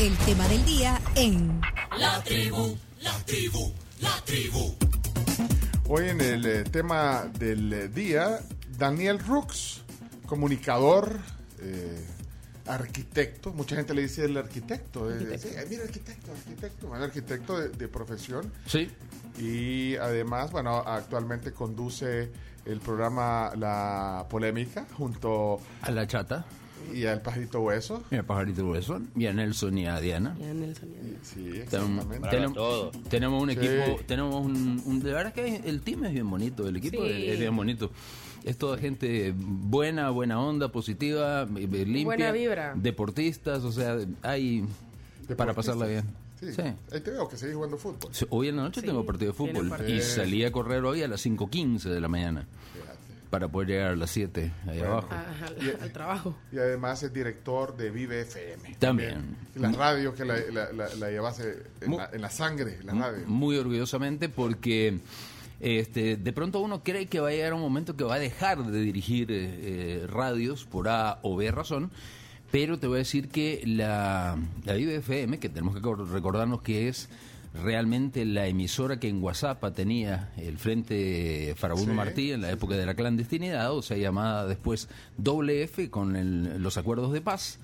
El tema del día en La tribu, la tribu, la tribu. Hoy en el eh, tema del eh, día, Daniel Rux, comunicador, eh, arquitecto. Mucha gente le dice el arquitecto. eh, sí, mira, arquitecto, arquitecto. Bueno, arquitecto de, de profesión. Sí. Y además, bueno, actualmente conduce el programa La Polémica junto A la chata, y al Pajarito Hueso. y a Pajarito Hueso, y a Nelson y a Diana. Ya Nelson, ya. Sí, Tenemos, exactamente. tenemos- tenemos un Sí. equipo, tenemos un, un- de verdad que el team es bien bonito, el equipo Sí. es, es bien bonito. Es toda gente buena, buena onda, positiva, eh, eh, limpia, Buena vibra. deportistas, o sea, hay para pasarla bien. Sí. Sí. Ahí te veo que seguís jugando fútbol. Sí, Hoy en la noche Sí, tengo partido de fútbol partido. y salí a correr hoy a las 5.15 de la mañana Fíjate. Para poder llegar a las 7 ahí Bueno. abajo. Ah, al, al trabajo. Y además es director de Vive FM. También. Y La radio que la, la, la, la llevase en la, en la sangre, la radio. Muy orgullosamente porque este, de pronto uno cree que va a llegar un momento que va a dejar de dirigir eh, eh, radios por A o B razón, pero te voy a decir que la, la Vive FM, que tenemos que cor- recordarnos que es realmente la emisora que en WhatsApp tenía el Frente Farabundo Sí, Martí en la época de la clandestinidad, o sea, llamada después doble F con el- los acuerdos de paz.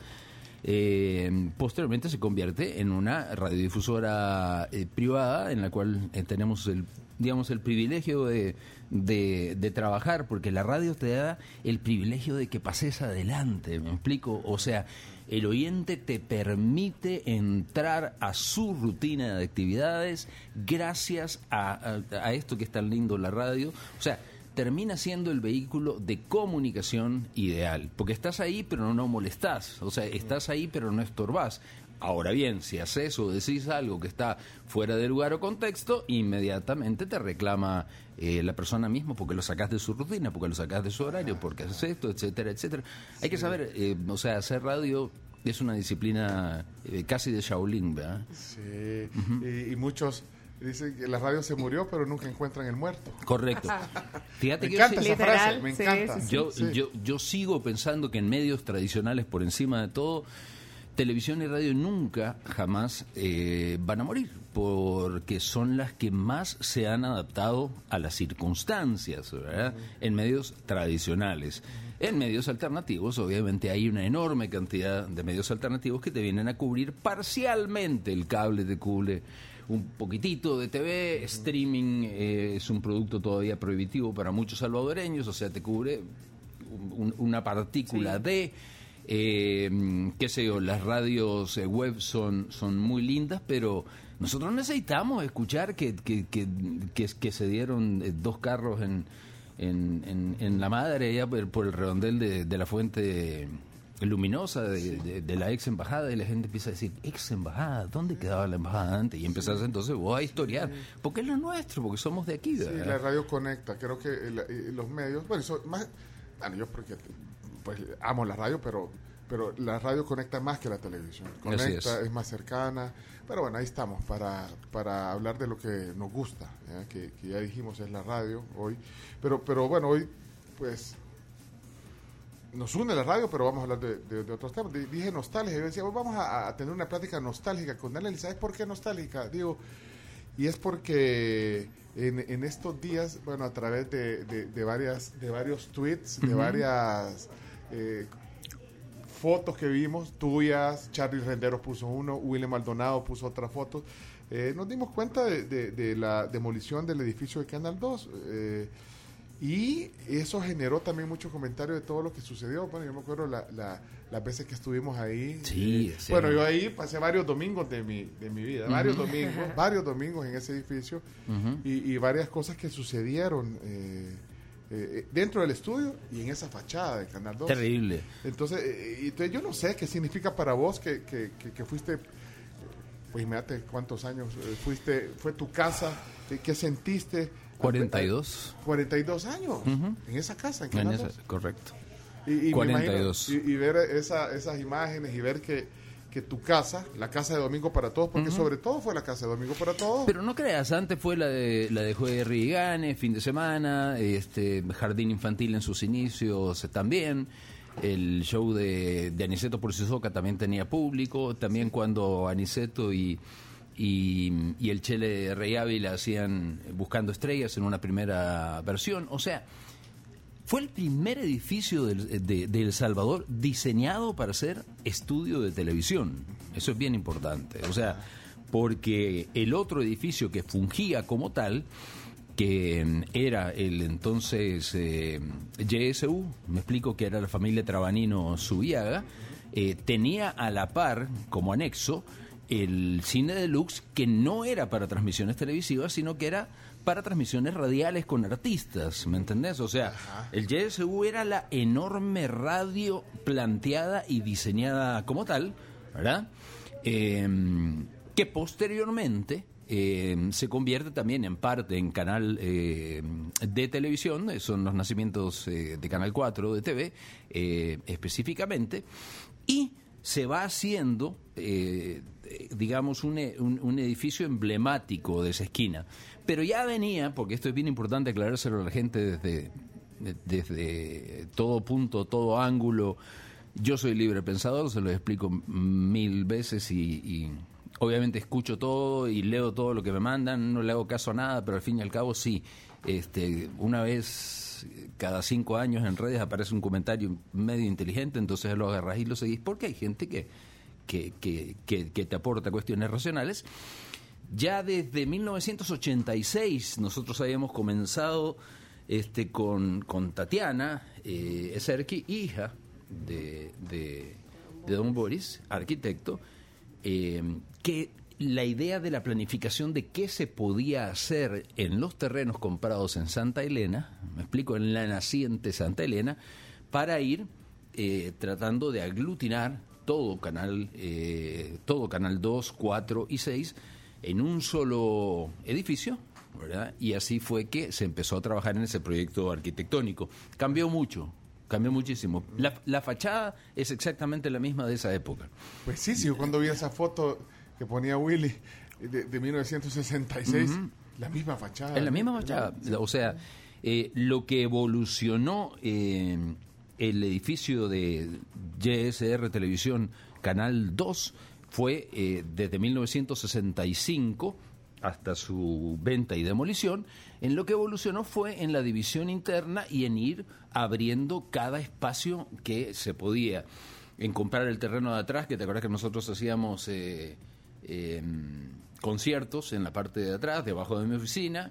Eh, posteriormente se convierte en una radiodifusora eh, privada en la cual eh, tenemos el digamos el privilegio de, de, de trabajar porque la radio te da el privilegio de que pases adelante me explico o sea el oyente te permite entrar a su rutina de actividades gracias a, esto que es tan lindo la radio o sea termina siendo el vehículo de comunicación ideal, porque estás ahí pero no molestás, o sea, estás ahí pero no estorbás. Ahora bien, si haces o decís algo que está fuera de lugar o contexto, inmediatamente te reclama eh, la persona misma porque lo sacás de su rutina, porque lo sacás de su horario, porque haces esto, etcétera, etcétera. Hay que saber, eh, o sea, hacer radio es una disciplina eh, casi de Shaolin, ¿verdad? Sí. y, y muchos dicen que la radio se murió, pero nunca encuentran el muerto. Correcto. Fíjate Me que encanta yo- esa Literal, frase, me sí, encanta. sí, sí. Yo, Sí. yo, yo sigo pensando que en medios tradicionales, por encima de todo, televisión y radio nunca, jamás eh, van a morir, porque son las que más se han adaptado a las circunstancias, ¿verdad? En medios tradicionales. En medios alternativos, obviamente, hay una enorme cantidad de medios alternativos que te vienen a cubrir parcialmente. El cable te cubre un poquitito de TV, streaming eh, es un producto todavía prohibitivo para muchos salvadoreños, o sea, te cubre un- una partícula de, eh, qué sé yo, las radios eh, web son, son muy lindas, pero nosotros necesitamos escuchar que, que, que, que- que se dieron eh, dos carros en, en, en- en la madre, allá por, por el redondel de, de la fuente luminosa de, de- de la ex embajada y la gente empieza a decir, ex embajada, ¿dónde quedaba la embajada antes? Y empezás entonces vos a historiar, porque es lo nuestro, porque somos de aquí. Sí, ¿verdad? la radio conecta. Creo que el- eh, los medios, bueno, eso más, bueno, yo porque pues amo la radio, pero pero la radio conecta más que la televisión. Conecta, es. es. más cercana. Pero bueno, ahí estamos para, para hablar de lo que nos gusta. Que, que ya dijimos es la radio hoy. Pero pero bueno, hoy pues nos une la radio, pero vamos a hablar de, de- de otros temas. Di- Dije nostalgia, yo decía, "Hoy vamos a, a tener una plática nostálgica con Daniel. ¿Y sabes por qué nostálgica? Digo, y es porque en, en estos días, bueno, a través de varias, de varios tweets, de varias eh, fotos que vimos, tuyas, Charlie Renderos puso uno, William Maldonado puso otra foto, eh, nos dimos cuenta de, de- de la demolición del edificio de Canal 2. eh, y eso generó también mucho comentario de todo lo que sucedió. Bueno, yo me acuerdo la, la- las veces que estuvimos ahí. Sí, Eh, sí. Bueno, yo ahí pasé varios domingos de mi, de mi vida, varios domingos, varios domingos en ese edificio y, y varias cosas que sucedieron eh, eh, dentro del estudio y en esa fachada de Canal 2. Terrible. Entonces, eh, entonces yo no sé qué significa para vos que, que, que- que fuiste, pues imagínate cuántos años eh, fuiste, fue tu casa, ¿qué, sentiste? 42. 42 años en esa casa, en En Canal esa, 2. correcto. Y, y me 42. imagino- y, y ver esa- esas imágenes y ver que, que tu casa, la casa de Domingo para Todos, porque sobre todo fue la casa de Domingo para Todos. Pero no creas, antes fue la de la de Juegos y Gane, fin de semana, este jardín infantil en sus inicios eh, también. el show de, de Aniceto por Sisoca también tenía público, también cuando Aniceto y, y, y el Chele Rey Ávila hacían Buscando Estrellas en una primera versión. O sea, fue el primer edificio del- de, de El Salvador diseñado para ser estudio de televisión. Eso es bien importante. O sea, porque el otro edificio que fungía como tal, que mm, era el entonces eh, me explico que era la familia Trabanino Subiaga, eh, tenía a la par como anexo el cine deluxe que no era para transmisiones televisivas, sino que era para transmisiones radiales con artistas, ¿me entendés? O sea, el YSU era la enorme radio planteada y diseñada como tal, ¿verdad? Eh, que posteriormente eh, se convierte también en parte en canal eh, de televisión, eh, son los nacimientos eh, de Canal 4 de TV eh, específicamente, y se va haciendo, digamos, un, e- un- un edificio emblemático de esa esquina. Pero ya venía, porque esto es bien importante aclarárselo a la gente desde, de- desde todo punto, todo ángulo. Yo soy libre pensador, se lo explico mil veces y, y obviamente escucho todo y leo todo lo que me mandan, no le hago caso a nada, pero al fin y al cabo sí. Este, una vez cada cinco años en redes aparece un comentario medio inteligente, entonces lo agarras y lo seguís, porque hay gente que, que, que, que- te aporta cuestiones racionales. Ya desde 1986 nosotros habíamos comenzado este, con, con Tatiana eh, Eserki, hija de, de, de don Boris, arquitecto, eh, que la idea de la planificación de qué se podía hacer en los terrenos comprados en Santa Elena, me explico, en la naciente Santa Elena, para ir eh, tratando de aglutinar todo canal, eh, todo canal 2, 4 y 6 en un solo edificio, ¿verdad? Y así fue que se empezó a trabajar en ese proyecto arquitectónico. Cambió mucho, cambió muchísimo. La, la fachada es exactamente la misma de esa época. Pues sí, sí, yo cuando vi esa foto que ponía Willy de, de 1966, la misma fachada. Es la misma fachada. O sea, eh, lo que evolucionó eh, el edificio de YSR Televisión Canal 2 fue eh, desde 1965 hasta su venta y demolición, en lo que evolucionó fue en la división interna y en ir abriendo cada espacio que se podía. En comprar el terreno de atrás, que te acuerdas que nosotros hacíamos eh, eh, conciertos en la parte de atrás, debajo de mi oficina,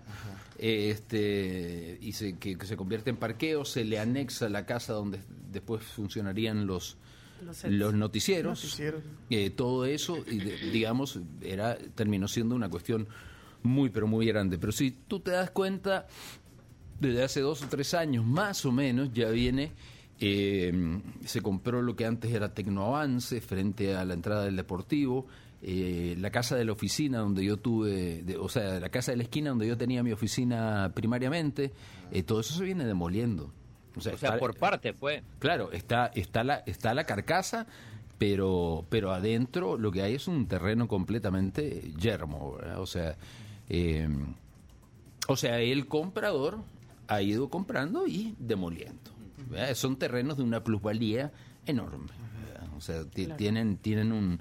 este y se, que, que se convierte en parqueo, se le anexa la casa donde después funcionarían los Los noticieros, Noticieros. eh, todo eso, y de- digamos, era terminó siendo una cuestión muy, pero muy grande. Pero si tú te das cuenta, desde hace dos o tres años más o menos ya viene, eh, se compró lo que antes era Tecnoavance frente a la entrada del Deportivo, eh, la casa de la oficina donde yo tuve, de- o sea, la casa de la esquina donde yo tenía mi oficina primariamente, eh, todo eso se viene demoliendo. O sea, está- por parte fue. Claro, está, está, la, está la carcasa, pero, pero adentro lo que hay es un terreno completamente yermo, ¿verdad? O sea, eh, o sea, el comprador ha ido comprando y demoliendo. ¿verdad? Son terrenos de una plusvalía enorme. ¿verdad? O sea, ti- tienen, tienen un,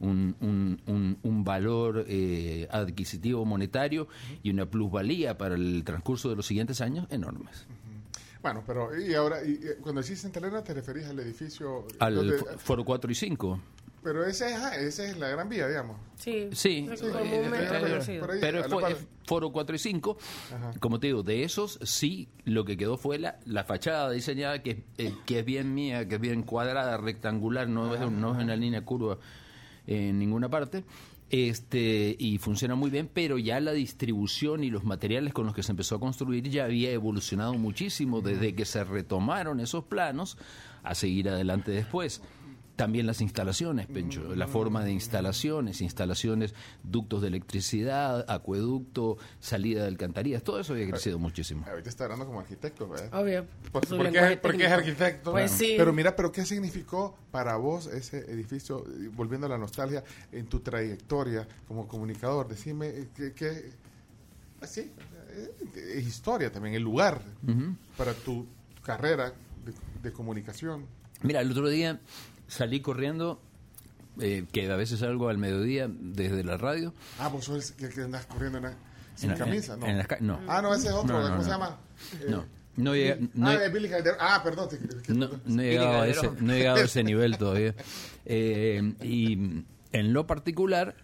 un, un- un- un valor eh, adquisitivo monetario y una plusvalía para el transcurso de los siguientes años enormes. Bueno, pero y ahora, y, eh, cuando decís Santa Elena, te referís al edificio. Al donde- Foro 4 y 5. pero ese, ajá, ese es la Gran Vía, digamos. Sí, Sí, es eh, ahí, Pero es es Foro 4 y 5, Ajá. como te digo, de esos sí, lo que quedó fue la, la fachada diseñada, que, eh, que es bien mía, que es bien cuadrada, rectangular, no, es, no es una línea curva en ninguna parte. Este, y funciona muy bien, pero ya la distribución y los materiales con los que se empezó a construir ya había evolucionado muchísimo desde que se retomaron esos planos a seguir adelante después. También las instalaciones, Pencho, la forma de instalaciones, instalaciones, ductos de electricidad, acueducto, salida de alcantarillas, todo eso había crecido muchísimo. Ahorita está hablando como arquitecto, ¿verdad? Obvio. Porque, es, porque es técnico. arquitecto. Pues sí. Pero mira, pero ¿qué significó para vos ese edificio, volviendo a la nostalgia, en tu trayectoria como comunicador? Decime, eh, ¿qué, qué- así, eh, es historia también, el lugar para tu carrera de, de comunicación. Mira, el otro día salí corriendo, eh, que a veces salgo al mediodía desde la radio. Ah, vos sos el que, andas corriendo en la- sin En la- camisa, en- ¿no? en las ca- no. Ah, no, ese es otro, No, no, ¿cómo se llama? Eh, No, no he, no ah, es Billy Calderón. Ah, perdón. no, no he llegado a ese, no he llegado a ese nivel todavía. Eh, y en lo particular,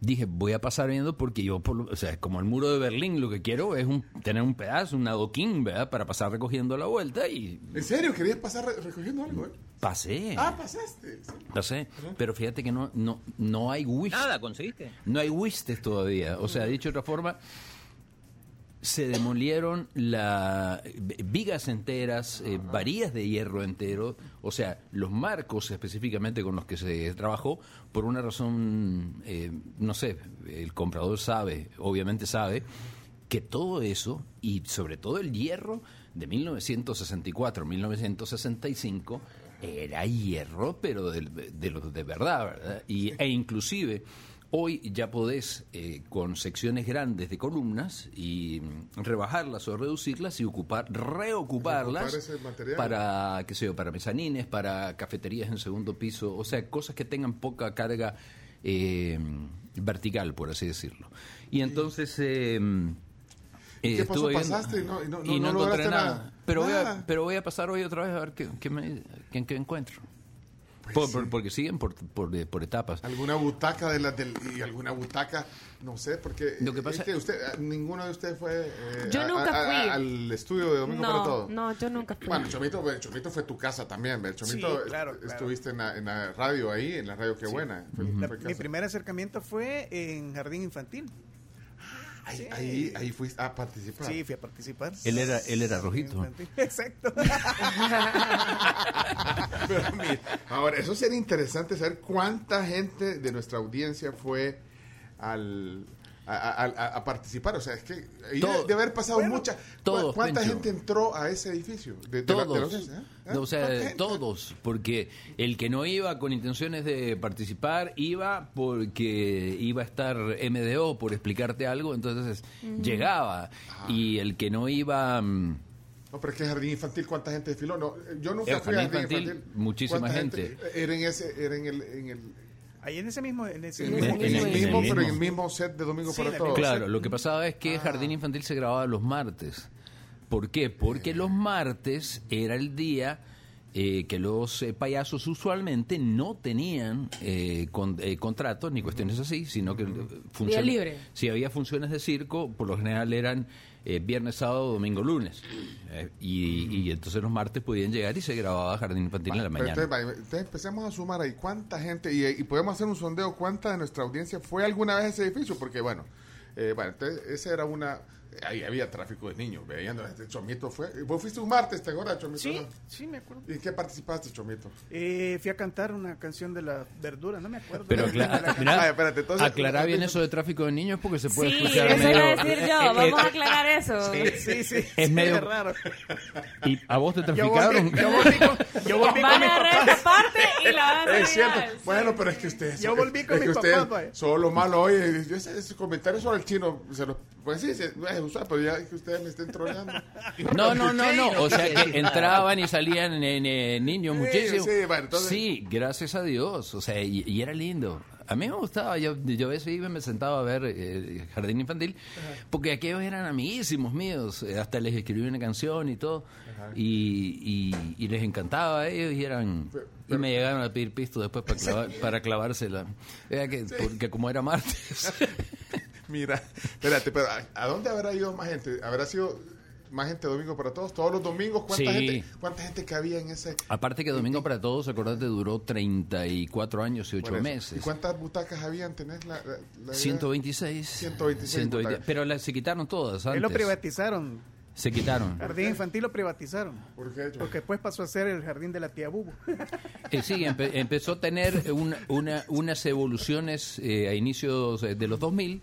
dije, voy a pasar viendo porque yo, por o sea, como el muro de Berlín, lo que quiero es un, tener un pedazo, un adoquín, ¿verdad? Para pasar recogiendo la vuelta y ¿En serio? ¿Querías pasar re- recogiendo algo? eh? Pasé. Ah, pasaste. sí. Pasé. Pero fíjate que no, no, no hay wish. Nada, ¿conseguiste? No hay wistes todavía. O sea, dicho de otra forma, se demolieron la vigas enteras, eh, varillas de hierro entero, o sea, los marcos específicamente con los que se trabajó, por una razón, eh, no sé, el comprador sabe, obviamente sabe, que todo eso, y sobre todo el hierro de 1964, 1965, era hierro, pero de, de los de verdad, ¿verdad? Y, e inclusive hoy ya podés eh, con secciones grandes de columnas y mm, rebajarlas o reducirlas y ocupar, reocuparlas Reocupar para, qué sé yo, para mezanines, para cafeterías en segundo piso, o sea, cosas que tengan poca carga eh, vertical, por así decirlo. Y entonces... eh, ¿Y eh, qué pasó? ¿Pasaste y no- y no- no- y no encontré lograste nada. nada? Pero, Voy a, Nada. pero voy a pasar hoy otra vez a ver qué, qué me, qué, qué encuentro. Pues Por- sí. por- porque siguen por, por, eh, por etapas. Alguna butaca de las del y alguna butaca, no sé, porque Lo que pasa- es que usted, ah, ninguno de ustedes fue eh, Yo a- nunca a- a- fui. al estudio de Domingo para No, Todo. no, yo nunca fui. Bueno, Chomito, pues, Chomito fue tu casa también. Chomito, Sí, est- claro, claro. estuviste en la, en la radio ahí, en la radio Qué Buena. Fue- La- fue mi primer acercamiento fue en jardín infantil. Ahí, ahí, ahí fuiste a participar. Sí, fui a participar. Él era, él era rojito. Exacto. Pero mira, ahora, eso sería interesante saber cuánta gente de nuestra audiencia fue al, a, a- a- a participar. O sea, es que Todo- de, de haber pasado bueno, mucha. todos, ¿Cuánta Pencho. gente entró a ese edificio? De, de la- de la Todos. ¿eh? ¿Eh? O sea, ¿Cuánta gente? todos. Porque el que no iba con intenciones de participar, iba porque iba a estar MDO por explicarte algo, entonces llegaba. Ah. Y el que no iba... mm, No, pero es que jardín infantil, ¿cuánta gente desfiló? No, yo nunca El fui a jardín infantil, infantil. muchísima ¿Cuánta gente. Era en ese, era en el, en el, Ahí en ese mismo. En ese el mismo, en el mismo mismo, edificio. pero en el mismo set de Domingo Sí, para Todos. Claro, lo que pasaba es que Ah. Jardín Infantil se grababa los martes. ¿Por qué? Porque los martes era el día eh, que los eh, payasos usualmente no tenían eh, con- eh, contratos ni cuestiones así, sino que funciones- libre. Si había funciones de circo, por lo general eran eh, viernes, sábado, domingo, lunes. Eh, y, y entonces los martes podían llegar y se grababa Jardín Infantil en la mañana. entonces, empecemos a sumar ahí cuánta gente, y, y podemos hacer un sondeo, cuánta de nuestra audiencia fue alguna vez a ese edificio, porque bueno, eh, bueno, entonces esa era una, ahí había tráfico de niños, veían, este Chomito fue, vos fuiste un martes, ¿te acuerdas, Chomito? Sí, no? sí, me acuerdo. ¿Y en qué participaste, Chomito? Eh, fui a cantar una canción de la verdura, no me acuerdo. Pero De la acla- canción. mirá, Ah, espérate, entonces- aclara bien eso de tráfico de niños porque se puede Sí, escuchar eso iba a medio- decir eh, yo. eh, Vamos a eh, aclarar eso. Sí, sí, sí. Es sí, medio- raro. ¿Y a vos te Yo traficaron? volví, yo volví con, yo volví con Van mis a agarrar papás. esta parte y la van a Es cierto. Bueno, pero es que ustedes. Yo volví con es que mis papás, vaya. Son lo malo hoy. Ese, ese comentario sobre el chino. Se los, pues sí, se, es usual, pero ya que ustedes me estén troleando. No, no, no, no. O sea que entraban y salían en, en niños Sí, muchísimo. sí, bueno, entonces- Sí, gracias a Dios. O sea, y, y era lindo. A mí me gustaba. Yo, yo a veces iba y me sentaba a ver eh, Jardín Infantil porque aquellos eran amiguísimos míos. Eh, Hasta les escribí una canción y todo. Y, y, y les encantaba a ellos y eran. Y me llegaron a pedir pisto después para, clavar, para clavársela. Era que, porque como era martes. Mira, espérate, pero ¿a, a dónde habrá ido más gente? ¿Habrá sido más gente domingo para todos? ¿Todos los domingos? ¿Cuánta, Sí. gente, ¿cuánta gente cabía en ese? Aparte que Domingo para Todos, acordate, duró 34 años y 8 por eso? meses. ¿Y cuántas butacas habían? ¿Tenés la, la- la idea? 126. 126 butacas. Pero las, se quitaron todas Él lo antes. privatizaron. Se quitaron. Jardín infantil lo privatizaron. ¿Por qué? Porque después pasó a ser el jardín de la tía Bubu. Eh, sí, empe- empezó a tener una- una- unas evoluciones eh, a inicios eh, de los 2000,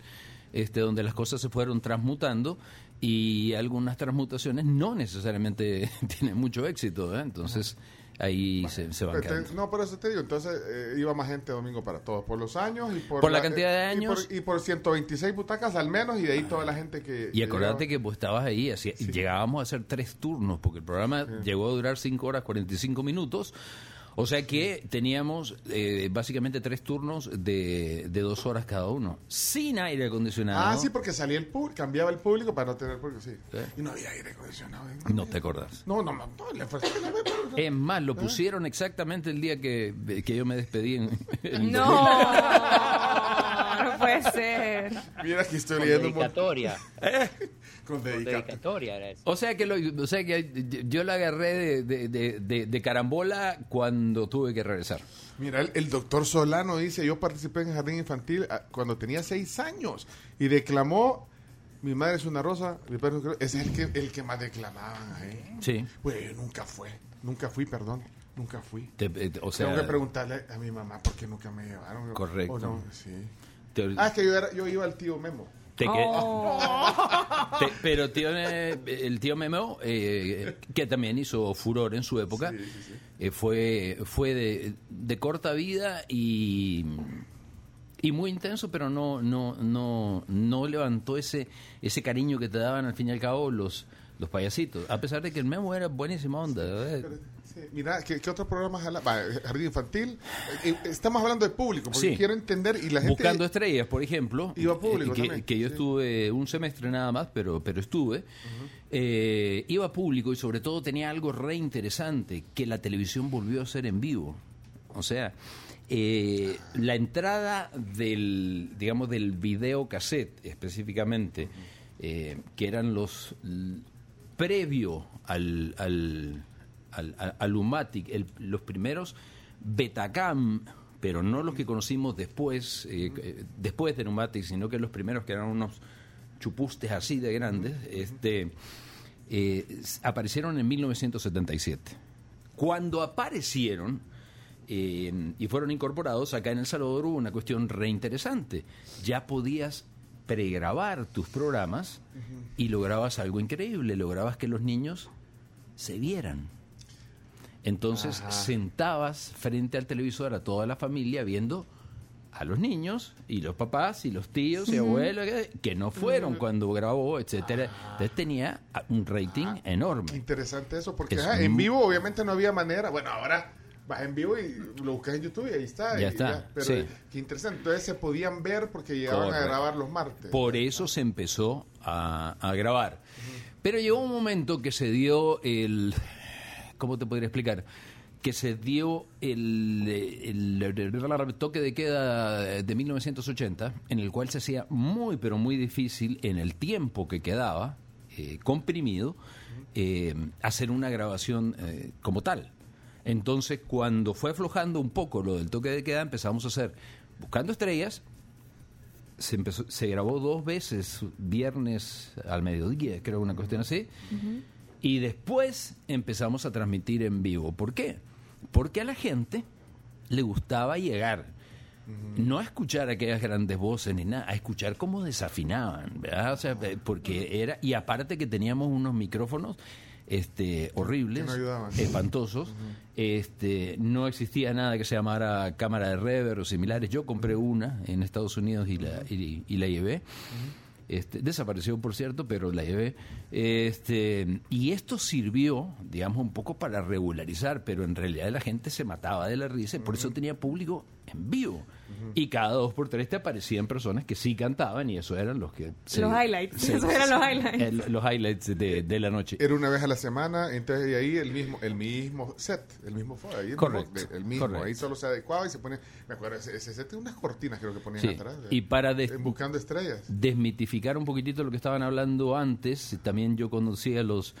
este, donde las cosas se fueron transmutando y algunas transmutaciones no necesariamente tienen mucho éxito. ¿eh? Entonces, ahí se, se van te- no, por eso te digo, entonces eh, iba más gente domingo para todos, por los años y por, Por la cantidad de y por- años. Y por, 126 butacas al menos y de ahí toda la gente que... Y acordate que vos estabas ahí, hacía- llegábamos a hacer tres turnos, porque el programa llegó a durar 5 horas 45 minutos. O sea que teníamos eh, básicamente tres turnos de, de dos horas cada uno, sin aire acondicionado. Ah, sí, porque salía el público, cambiaba el público para no tener público, sí. ¿Eh? Y no había aire acondicionado. ¿eh? No te acordás. No, no, no, no, le fue- Es más, lo pusieron exactamente el día que, que yo me despedí. En, en- No, no puede ser. Mira que estoy Con leyendo dedicatoria. con Con dedicatoria. dedicatoria era eso. O sea que, lo, o sea que yo la agarré de, de- de- de- de carambola cuando tuve que regresar. Mira, el, el doctor Solano dice, yo participé en jardín infantil ah, cuando tenía seis años y declamó, mi madre es una rosa, mi padre es un cre-". ese es el que, el que más declamaban ahí. Sí. Pues yo nunca fue, nunca fui, perdón, nunca fui. Te- eh, o sea, Tengo que preguntarle a mi mamá por qué nunca me llevaron. Correcto. O no, sí. te- Ah, es que yo, era, yo iba al tío Memo. Te que- Oh. te- pero tío, eh, el tío Memo, eh, que también hizo furor en su época, eh, fue, fue de, de corta vida y, y muy intenso, pero no, no, no, no levantó ese, ese cariño que te daban al fin y al cabo los, los payasitos. A pesar de que el Memo era buenísima onda. ¿verdad? Sí, mira, ¿qué, qué otros programas? Va, jardín infantil. Eh, eh, estamos hablando de público, porque Sí. quiero entender y la gente... Buscando estrellas, por ejemplo. Iba público eh, que, también, que yo sí. estuve un semestre nada más, pero, pero estuve. Eh, iba público y sobre todo tenía algo re interesante, que la televisión volvió a ser en vivo. O sea, eh, la entrada del, digamos, del video cassette específicamente, eh, que eran los previo al, al, al, al- al Umatic, el- los primeros Betacam, pero no los que conocimos después, eh, eh, después de Umatic, sino que los primeros que eran unos chupustes así de grandes, este, eh, aparecieron en 1977. Cuando aparecieron eh, y fueron incorporados, acá en El Salvador hubo una cuestión reinteresante. Ya podías pregrabar tus programas y lograbas algo increíble, lograbas que los niños se vieran. Entonces sentabas frente al televisor a toda la familia viendo a los niños y los papás y los tíos y abuelos que, que no fueron cuando grabó, etcétera. Entonces tenía un rating enorme. Interesante eso, porque Es ajá, en vivo obviamente no había manera. Bueno, ahora vas en vivo y lo buscas en YouTube y ahí está. Ya y está, pero sí. qué interesante. Entonces se podían ver porque llegaban a grabar los martes. Por eso se empezó a, a grabar. Pero llegó un momento que se dio el... ¿Cómo te podría explicar? Que se dio el, toque de queda de 1980, en el cual se hacía muy, pero muy difícil en el tiempo que quedaba, eh, comprimido, eh, hacer una grabación eh, como tal. Entonces, cuando fue aflojando un poco lo del toque de queda, empezamos a hacer Buscando Estrellas, se empezó, se grabó dos veces, viernes al mediodía, creo una cuestión así. Y después empezamos a transmitir en vivo. ¿Por qué? Porque a la gente le gustaba llegar. No a escuchar aquellas grandes voces ni nada, a escuchar cómo desafinaban, ¿verdad? O sea, eh, porque era, y aparte que teníamos unos micrófonos este horribles, espantosos, este no existía nada que se llamara cámara de reverb o similares. Yo compré una en Estados Unidos y la, y, y la llevé. Este, desapareció, por cierto, pero la llevé. Este, y esto sirvió, digamos, un poco para regularizar, pero en realidad la gente se mataba de la risa y por eso tenía público en vivo. Y cada dos por tres te aparecían personas que sí cantaban y eso eran los que... se- Los highlights, esos eran los highlights. el- los highlights de, de la noche. Era una vez a la semana, entonces y ahí el mismo, el mismo set, el mismo fue ahí el Correcto, mismo, el mismo, correcto. ahí solo se adecuaba y se pone, me acuerdo, ese, ese set tiene unas cortinas creo que ponían Sí, atrás. y para des- buscando estrellas. desmitificar un poquitito lo que estaban hablando antes, también yo conocía los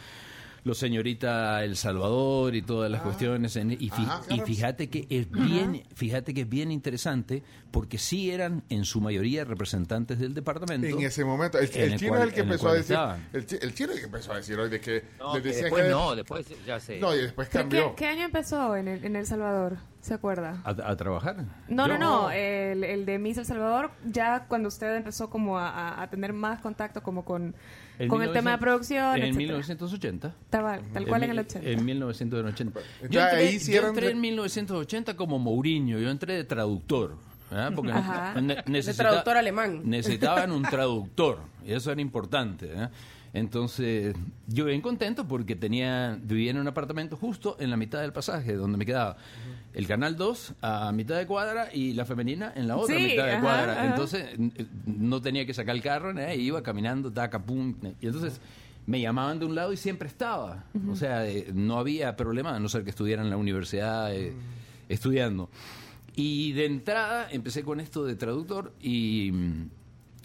los señorita El Salvador y todas las cuestiones en- y, fi- Ajá, y fíjate que es bien fíjate que es bien interesante porque sí eran en su mayoría representantes del departamento En ese momento, el, el el chino cual- es el que en el empezó a decir, el, chi- el chino es el que empezó a decir hoy de que No, les que después que- no, después ya sé. no, y después ¿Pero cambió. ¿Qué, qué año empezó en El, en el Salvador? se acuerda? ¿A, a trabajar? No, Yo- no, no. El, el de Miss El Salvador, ya cuando usted empezó como a, a- a tener más contacto como con, En con el tema de 1900 producción, En etcétera. 1980. Estaba tal cual en, mi- el 80. En 1980. Yo entré, ahí sí yo entré en 1980 como Mourinho, yo entré de traductor. ¿verdad? Porque De traductor alemán. Necesitaban un traductor, y eso era importante. ¿eh? Entonces, yo bien contento porque tenía vivía en un apartamento justo en la mitad del pasaje, donde me quedaba el Canal 2 a mitad de cuadra y la femenina en la otra Sí, mitad de ajá, cuadra. ajá. Entonces, n- no tenía que sacar el carro, ¿eh? iba caminando, taca, pum. Y entonces me llamaban de un lado y siempre estaba. O sea, eh, no había problema, a no ser que estuviera en la universidad eh, estudiando. Y de entrada empecé con esto de traductor y mm,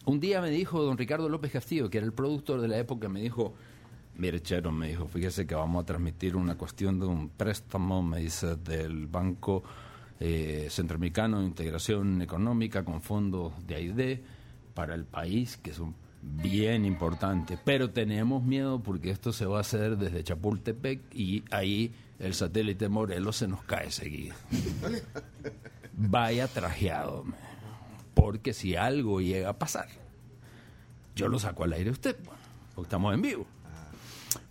un día me dijo don Ricardo López Castillo, que era el productor de la época, me dijo, mire Chero, me dijo, fíjese que vamos a transmitir una cuestión de un préstamo, me dice, del Banco eh, Centroamericano de Integración Económica con fondos de AID para el país, que son bien importantes, pero tenemos miedo porque esto se va a hacer desde Chapultepec y ahí el satélite Morelos se nos cae seguido. Vaya trajeado. Porque si algo llega a pasar, yo lo saco al aire a usted, porque estamos en vivo.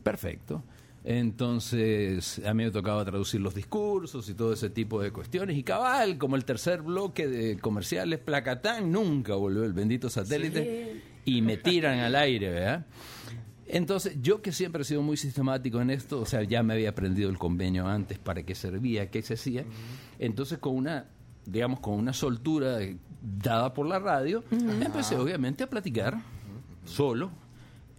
Perfecto. Entonces, a mí me tocaba traducir los discursos y todo ese tipo de cuestiones. Y cabal, como el tercer bloque de comerciales, Placatán, nunca volvió el bendito satélite y me tiran al aire, ¿verdad? Entonces, yo que siempre he sido muy sistemático en esto, o sea, ya me había aprendido el convenio antes, para qué servía, qué se hacía. Entonces, con una, digamos, con una soltura dada por la radio, empecé obviamente a platicar solo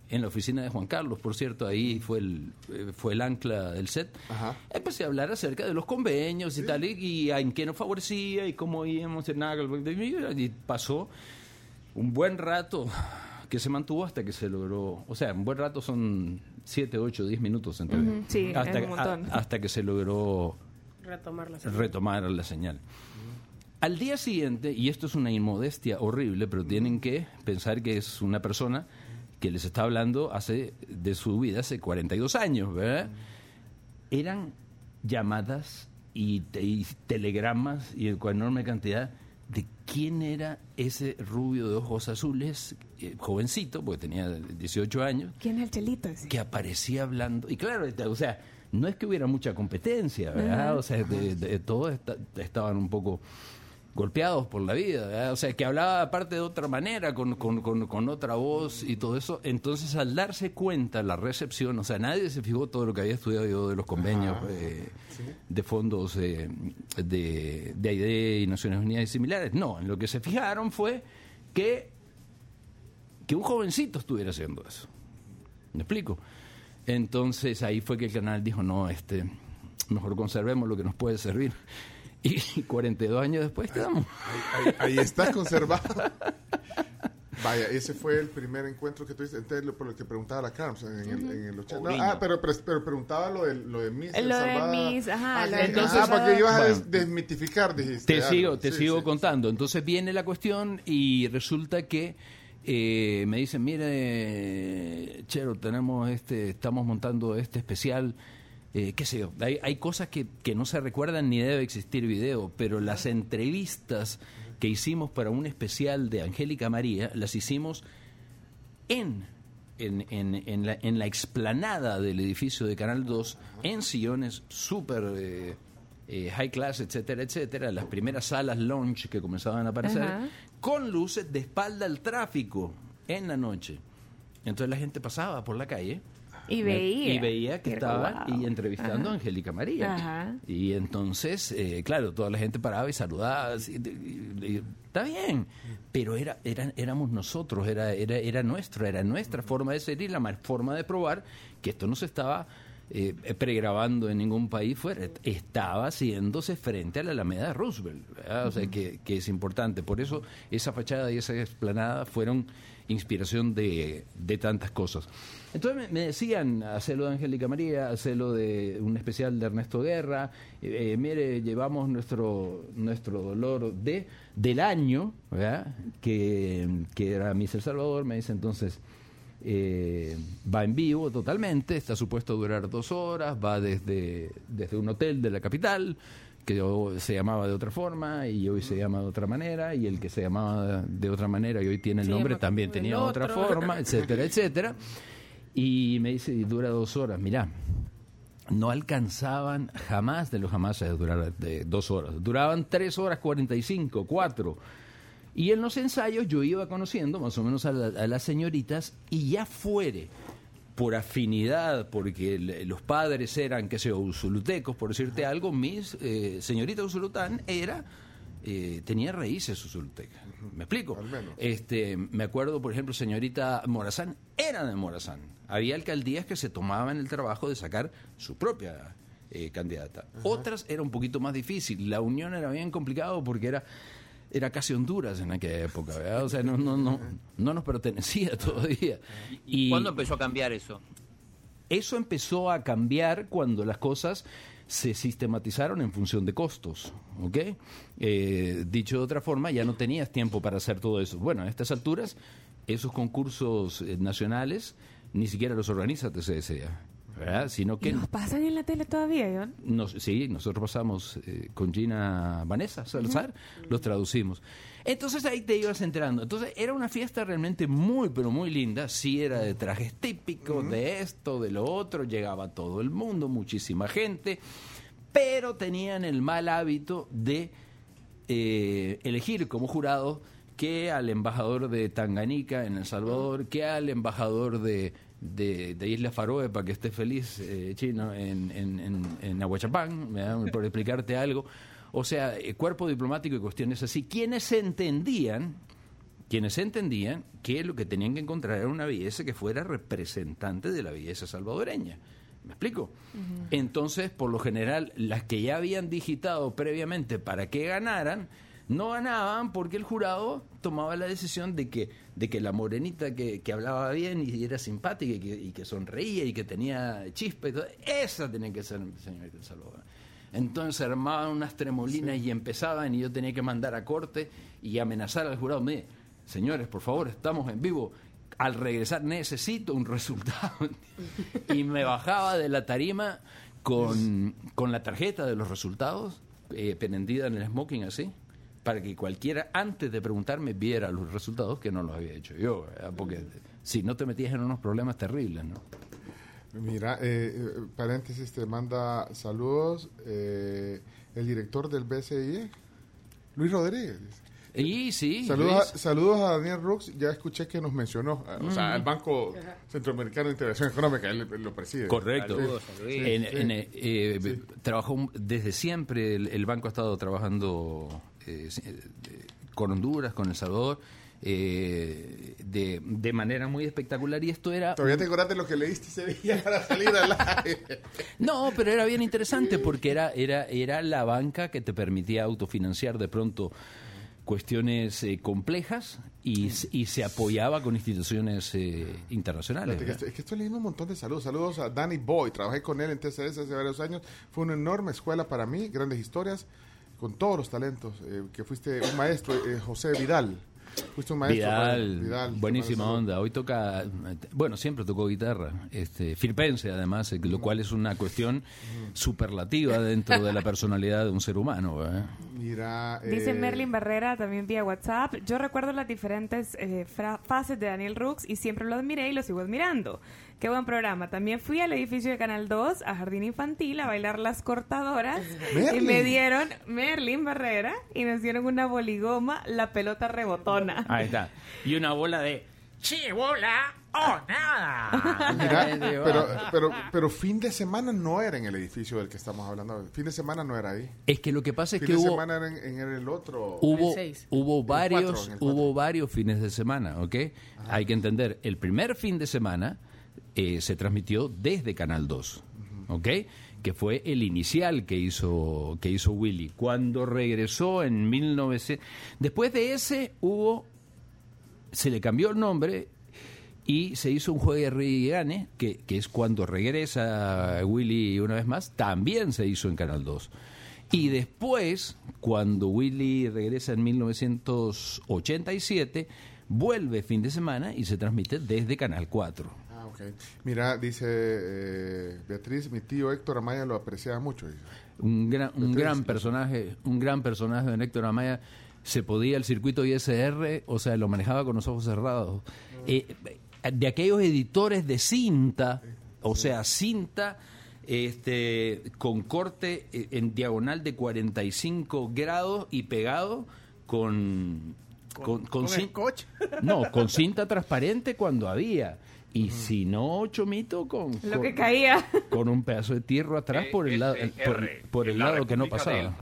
en la oficina de Juan Carlos, por cierto, ahí fue el, eh, fue el ancla del set. Ajá. Empecé a hablar acerca de los convenios y tal, y, y en qué nos favorecía y cómo íbamos en Nagelberg. Y pasó un buen rato que se mantuvo hasta que se logró, o sea, un buen rato son 7, 8, 10 minutos entre, Ujú, sí, hasta, es un montón. a- hasta que se logró Retomar la retomar la señal. Al día siguiente, y esto es una inmodestia horrible, pero tienen que pensar que es una persona que les está hablando hace de su vida hace 42 años, ¿verdad? Eran llamadas y, te- y telegramas y con enorme cantidad de quién era ese rubio de ojos azules, eh, jovencito, porque tenía 18 años, ¿Quién es el chelito ese? que aparecía hablando. Y claro, o sea, no es que hubiera mucha competencia, ¿verdad? O sea, de- de- todos esta- estaban un poco golpeados por la vida, ¿verdad? O sea, que hablaba aparte de otra manera, con, con, con, con otra voz y todo eso. Entonces, al darse cuenta la recepción, o sea, nadie se fijó todo lo que había estudiado yo de los convenios eh, de fondos eh, de, de AID y Naciones Unidas y similares. No, en lo que se fijaron fue que, que un jovencito estuviera haciendo eso. ¿Me explico? Entonces ahí fue que el canal dijo, no, este, mejor conservemos lo que nos puede servir. Y 42 años después quedamos. Ahí, ahí estás conservado. Vaya, ese fue el primer encuentro que tuviste. Entonces, lo- por lo que preguntaba la Carms en el, en el 80. No, Mourinho. ah, pero, pero, pero preguntaba lo de, lo de Miss. Lo de Salvador. Miss, ajá, Ah, entonces, ah, ibas a des- desmitificar, dijiste. Te algo. sigo, te Sí, sigo sí. contando. Entonces viene la cuestión y resulta que eh, me dicen, mire, Chero, tenemos este, estamos montando este especial. Eh, qué sé yo, hay, hay cosas que, que no se recuerdan ni debe existir video, pero las entrevistas que hicimos para un especial de Angélica María, las hicimos en, en, en, en la, en la explanada del edificio de Canal 2, en sillones súper eh, eh, high class, etcétera, etcétera, las primeras salas lounge que comenzaban a aparecer, Ajá. con luces de espalda al tráfico en la noche. Entonces la gente pasaba por la calle. Y veía. Y veía que estaba y entrevistando a. Angélica María. Ajá. Y entonces, eh, claro, toda la gente paraba y saludaba. está bien, pero era, era, éramos nosotros, era, era, era nuestro, era nuestra forma de ser y la ma- forma de probar que esto no se estaba eh, pregrabando en ningún país fuera, estaba haciéndose frente a la Alameda de Roosevelt, ¿verdad? o sea, que, que es importante. Por eso esa fachada y esa explanada fueron inspiración de, de tantas cosas. Entonces me, decían, hacerlo de Angélica María, hacerlo de un especial de Ernesto Guerra, eh, eh, mire, llevamos nuestro nuestro dolor de del año. Que, que era Miss Salvador, me dice entonces, eh, va en vivo totalmente, está supuesto durar dos horas, va desde, desde un hotel de la capital, que yo- se llamaba de otra forma y hoy se llama de otra manera y el que se llamaba de otra manera y hoy tiene el Se nombre también tenía otra forma, etcétera, etcétera. Y me dice, y dura dos horas, mirá, no alcanzaban jamás de los jamás a durar de dos horas. Duraban tres horas cuarenta y cinco, cuatro. Y en los ensayos yo iba conociendo más o menos a, la- a las señoritas y ya fuere por afinidad, porque los padres eran, qué sé yo, usulutecos, por decirte algo, mis eh, señorita usulután era, eh, tenía raíces usulutecas. ¿Me explico? Al menos. Este, me acuerdo, por ejemplo, señorita Morazán era de Morazán. Había alcaldías que se tomaban el trabajo de sacar su propia eh, candidata. Otras era un poquito más difícil. La unión era bien complicado porque era era casi Honduras en aquella época, ¿verdad? O sea, no no no no nos pertenecía todavía. Y ¿Cuándo empezó a cambiar eso? eso empezó a cambiar cuando las cosas se sistematizaron en función de costos, ¿ok? Eh, dicho de otra forma, ya no tenías tiempo para hacer todo eso. Bueno, a estas alturas, esos concursos eh, nacionales ni siquiera los organiza TCSA, ¿verdad? Sino ¿Y que los pasan en la tele todavía, Iván? nos, sí, nosotros pasamos eh, con Gina Vanessa Salazar, los traducimos. Entonces ahí te ibas enterando. Entonces era una fiesta realmente muy, pero muy linda. Sí, era de trajes típicos, de esto, de lo otro. Llegaba todo el mundo, muchísima gente. Pero tenían el mal hábito de eh, elegir como jurado que al embajador de Tanganica en El Salvador, que al embajador de, de, de Isla Faroe, para que esté feliz eh, chino en, en, en, en Ahuachapán, ¿verdad? por explicarte algo. O sea, eh, cuerpo diplomático y cuestiones así. Quienes entendían, quienes entendían que lo que tenían que encontrar era una belleza que fuera representante de la belleza salvadoreña. ¿Me explico? Entonces, por lo general, las que ya habían digitado previamente para que ganaran, no ganaban porque el jurado tomaba la decisión de que, de que la morenita que, que hablaba bien y era simpática y que, y que sonreía y que tenía chispa y todo, esa tenía que ser señorita Salvador. Entonces armaban unas tremolinas y empezaban y yo tenía que mandar a corte y amenazar al jurado. Mire, señores, por favor, estamos en vivo. Al regresar necesito un resultado. y me bajaba de la tarima con, con la tarjeta de los resultados, eh, penendida en el smoking así, para que cualquiera antes de preguntarme viera los resultados que no los había hecho yo. ¿verdad? Porque si no te metías en unos problemas terribles, ¿no? Mira, eh, eh, paréntesis, te manda saludos eh, el director del BCI, Luis Rodríguez. Y sí, Saludos a, saludos a Daniel Rooks, ya escuché que nos mencionó, o sea, el Banco Centroamericano de Integración Económica, él, él lo preside. Correcto. Saludos a Luis. En- sí. en, eh, eh, Trabajó desde siempre, el, el banco ha estado trabajando eh, con Honduras, con El Salvador, eh, de, de manera muy espectacular. Y esto era. Todavía te acordás de lo que leíste ese día para salir al aire. No, pero era bien interesante porque era, era, era la banca que te permitía autofinanciar de pronto cuestiones eh, complejas y, se apoyaba con instituciones eh, internacionales. Fíjate que es que estoy leyendo un montón de saludos. Saludos a Danny Boy. Trabajé con él en TCS hace varios años. Fue una enorme escuela para mí, grandes historias, con todos los talentos. eh, que fuiste un maestro, eh, José Vidal. Fuiste un maestro. Vidal, Vidal, buenísima onda. Hoy toca, bueno, siempre tocó guitarra, este, filpense además, eh, lo cual es una cuestión superlativa dentro de la personalidad de un ser humano. saludos. Mira. Dice eh, Merlin Barrera también vía WhatsApp. Yo recuerdo las diferentes eh, fra- fases de Daniel Rooks y siempre lo admiré y lo sigo admirando. Qué buen programa. También fui al edificio de Canal 2, a Jardín Infantil, a bailar las cortadoras. y Merlin. me dieron Merlin Barrera y nos dieron una boligoma, la pelota rebotona. Ahí está. Y una bola de... ¡Sí, bola! ¡Oh, nada! Mira, pero, pero, pero fin de semana no era en el edificio del que estamos hablando. Fin de semana no era ahí. Es que lo que pasa es Fin que de hubo... semana era en, en el otro. Hubo, El seis. hubo varios cuatro. hubo varios fines de semana, ¿ok? Hay que entender, el primer fin de semana eh, se transmitió desde Canal 2, ¿ok? Que fue el inicial que hizo, que hizo Willy. Cuando regresó en 1900... Después de ese hubo... Se le cambió el nombre y se hizo un juego de Gane, que, que es cuando regresa Willy una vez más, también se hizo en Canal 2. Y después, cuando Willy regresa en 1987, vuelve fin de semana y se transmite desde Canal 4. Ah, ok. Mira, dice eh, Beatriz, mi tío Héctor Amaya lo apreciaba mucho. dice. un gran, un gran personaje, un gran personaje de Héctor Amaya. Se podía el circuito ISR, o sea, lo manejaba con los ojos cerrados. Eh, de aquellos editores de cinta, o sea, cinta este, con corte eh, en diagonal de 45 grados y pegado con con, con con no, con cinta transparente cuando había. Y si no, chomito, con, Lo con, que caía. con un pedazo de tierra atrás por el lado, por, por el lado que no pasaba.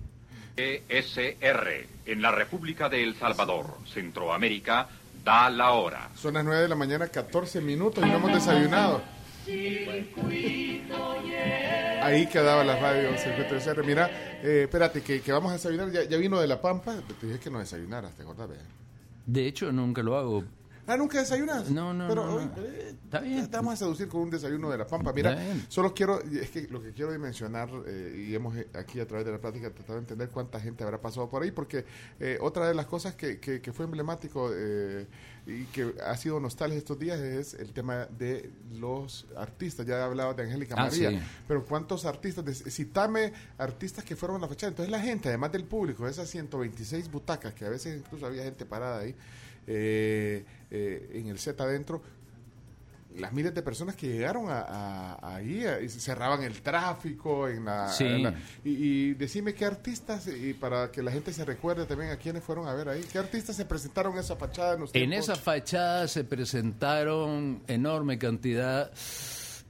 ESR, en la República de El Salvador, Centroamérica, da la hora. Son las 9 de la mañana, 14 minutos y no hemos desayunado. Ahí quedaba la radio Circuito SR. Mira, eh, espérate, que, que vamos a desayunar. Ya, ya vino de La Pampa. Te dije que no desayunaras, ¿te acordás? De hecho, nunca lo hago. Ah, ¿nunca desayunas? No, no, Pero no, no. eh, Está bien. Te vamos a seducir con un desayuno de La Pampa. Mira, solo quiero, es que lo que quiero dimensionar, eh, y hemos eh, aquí a través de la plática tratado de entender cuánta gente habrá pasado por ahí, porque eh, otra de las cosas que, que, que fue emblemático eh, y que ha sido nostalgia estos días es el tema de los artistas. Ya hablaba de Angélica Ah, María, sí. pero ¿cuántos artistas? De- citame artistas que fueron a la fachada. Entonces la gente, además del público, esas 126 butacas, que a veces incluso había gente parada ahí, eh, eh, en el set adentro, las miles de personas que llegaron a, a- ahí a- y cerraban el tráfico en la, Sí. en la- y, y decime qué artistas y para que la gente se recuerde también a quiénes fueron a ver ahí qué artistas se presentaron en esa fachada en, En esa fachada se presentaron enorme cantidad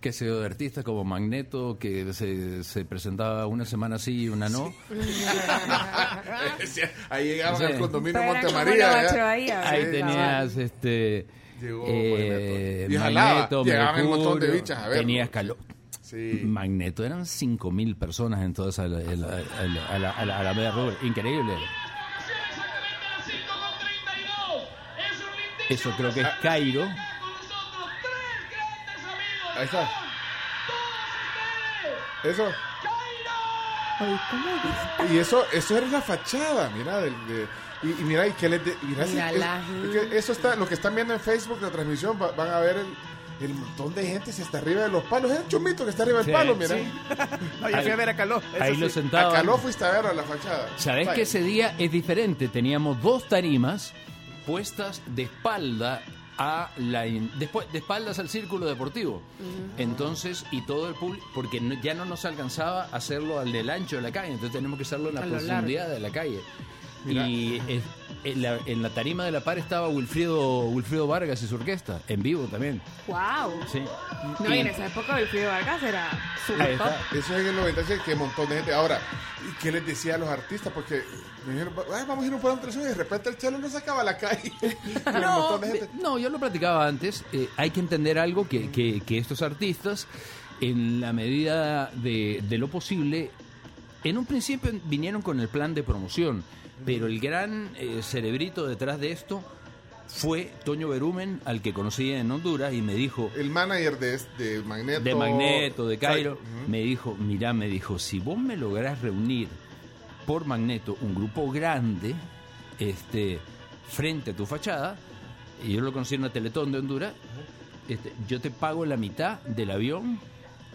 que se de artistas como Magneto, que se, se presentaba una semana sí y una no. ahí llegaban Sí. al condominio Pero eran Monte como María la. Bache Bahía, Ahí Sí. tenías este Llegó eh, Magneto. Y jalaba, Magneto, llegaban un montón de bichas a verlo. tenías Calo- sí Magneto eran 5.000 personas en toda esa a la, media. Increíble. Eso creo que es Cairo. Ahí está eso y eso eso era la fachada mira del, de, y, y mira y que les de- mira, Mira si- la es- es que eso está lo que están viendo en Facebook la transmisión va- van a ver el el montón de gente se está arriba de los palos es el chumito que está arriba del Sí, palo mira sí. No, yo fui a ver a Caló. Ahí lo sí. sentaban. acá no fuiste a ver a la fachada Sabes que ese día es diferente. Teníamos dos tarimas puestas de espalda a la después de espaldas al círculo deportivo. Entonces, y todo el público, porque no- ya no nos alcanzaba hacerlo al del ancho de la calle, entonces tenemos que hacerlo en la A profundidad de la calle. Y en la, en la tarima de la par estaba Wilfrido, Wilfrido Vargas y su orquesta, en vivo también. ¡Wow! Sí. No, y en esa época Wilfrido Vargas era top. Eso es en el 96, que un montón de gente. Ahora, ¿y qué les decía a los artistas? Porque me dijeron, "Ay, vamos a ir a un programa de televisión", y de repente el chelo no sacaba a la calle. No, montón de no, yo lo platicaba antes. eh, hay que entender algo que, que- que estos artistas, en la medida de, de lo posible, en un principio vinieron con el plan de promoción, pero el gran eh, cerebrito detrás de esto fue Toño Berumen, al que conocí en Honduras, y me dijo, El manager de, de Magneto. de Magneto, de Cairo, me dijo, mira, me dijo, si vos me lográs reunir por Magneto un grupo grande, este, frente a tu fachada, y yo lo conocí en una Teletón de Honduras, este, yo te pago la mitad del avión,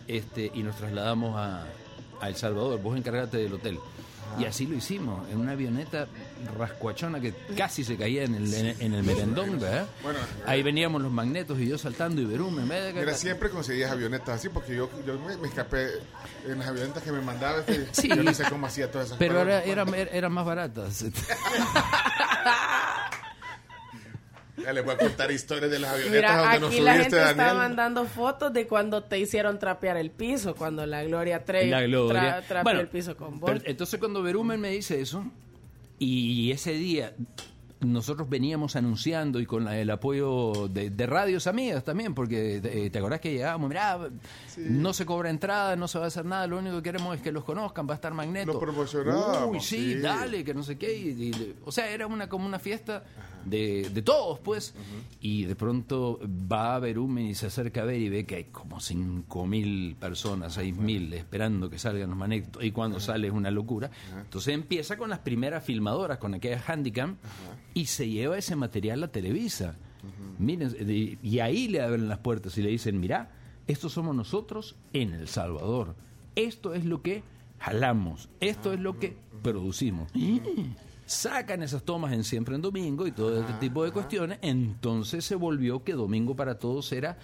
este, y nos trasladamos a, a El Salvador, vos encargate del hotel. Y así lo hicimos, en una avioneta rascuachona que casi se caía en el, en, en el merendón, ¿verdad? Bueno, Ahí veníamos los magnetos y yo saltando y Berumen. Mira, siempre conseguías avionetas así, porque yo, yo me, me escapé en las avionetas que me mandaba. Este, Sí. Yo no sé cómo hacía todas esas Pero cosas. era, era- era- eran más baratas. Ya les voy a contar historias de las avionetas Mira, donde nos aquí la subiste, gente está Daniel. mandando fotos de cuando te hicieron trapear el piso, cuando la Gloria Trevi tra- trapeó Bueno, el piso con vos. pero entonces cuando Berumen me dice eso, y ese día nosotros veníamos anunciando y con la- el apoyo de, de radios amigas también, porque eh, te acordás que llegábamos, mirá, no se cobra entrada, no se va a hacer nada, lo único que queremos es que los conozcan, va a estar Magneto. Los promocionábamos, Uy, sí, sí. dale, que no sé qué. y- y- o sea, era una como una fiesta de, de todos, pues. Y de pronto va a Berumen y se acerca a ver y ve que hay como 5.000 personas, 6.000 esperando que salgan los Magnetos. Y cuando sale es una locura. Entonces empieza con las primeras filmadoras, con aquella Handicam, y se lleva ese material a Televisa. Miren, y ahí le abren las puertas y le dicen, mirá, estos somos nosotros en El Salvador. Esto es lo que jalamos. Esto es lo que producimos. Sacan esas tomas en Siempre en Domingo y todo este tipo de cuestiones. Entonces se volvió que Domingo para Todos era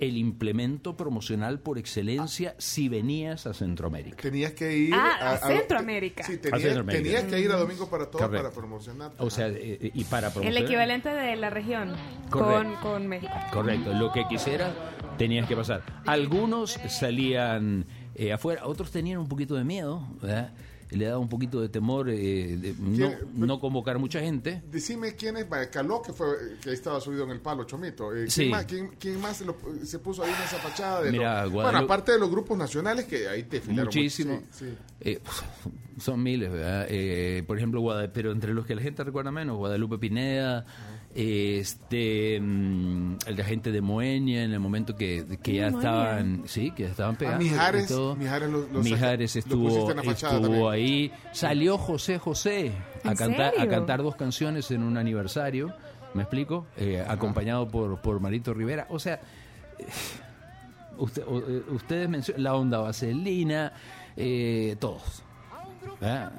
el implemento promocional por excelencia si venías a Centroamérica. Tenías que ir Ah, a Centroamérica. sí, A tenías, Centroamérica. tenías que ir a Domingo para Todos Correcto. para promocionar. O sea, eh, y para El promocionar. equivalente de la región con, con México. Correcto, lo que quisiera tenías que pasar. Algunos salían eh, afuera, otros tenían un poquito de miedo, ¿verdad? Le daba un poquito de temor eh, de no, convocar mucha gente. Decime quién es Caló, que fue que estaba subido en el palo, Chomito. Eh, ¿quién, Sí. más, quién- quién más lo- se puso ahí en esa fachada? De Mira, Guadalupe- bueno, aparte de los grupos nacionales que ahí te filaron Muchísimo. mucho. Sí, sí. Eh, son miles, ¿verdad? Eh, por ejemplo, Guada- pero entre los que la gente recuerda menos, Guadalupe Pineda, este, mm, la gente de Moenia en el momento que, que ya Moenia. estaban, sí, que ya estaban pegando. y Ah, Mijares, todo. Mijares lo- lo Mijares saca- lo estuvo, estuvo ahí. Salió José José a ¿En cantar, a cantar dos canciones en un aniversario, ¿me explico? Eh, acompañado por, por Marito Rivera. O sea, Usted- o- eh, ustedes mencionan la onda vaselina, eh, todos. ¿verdad?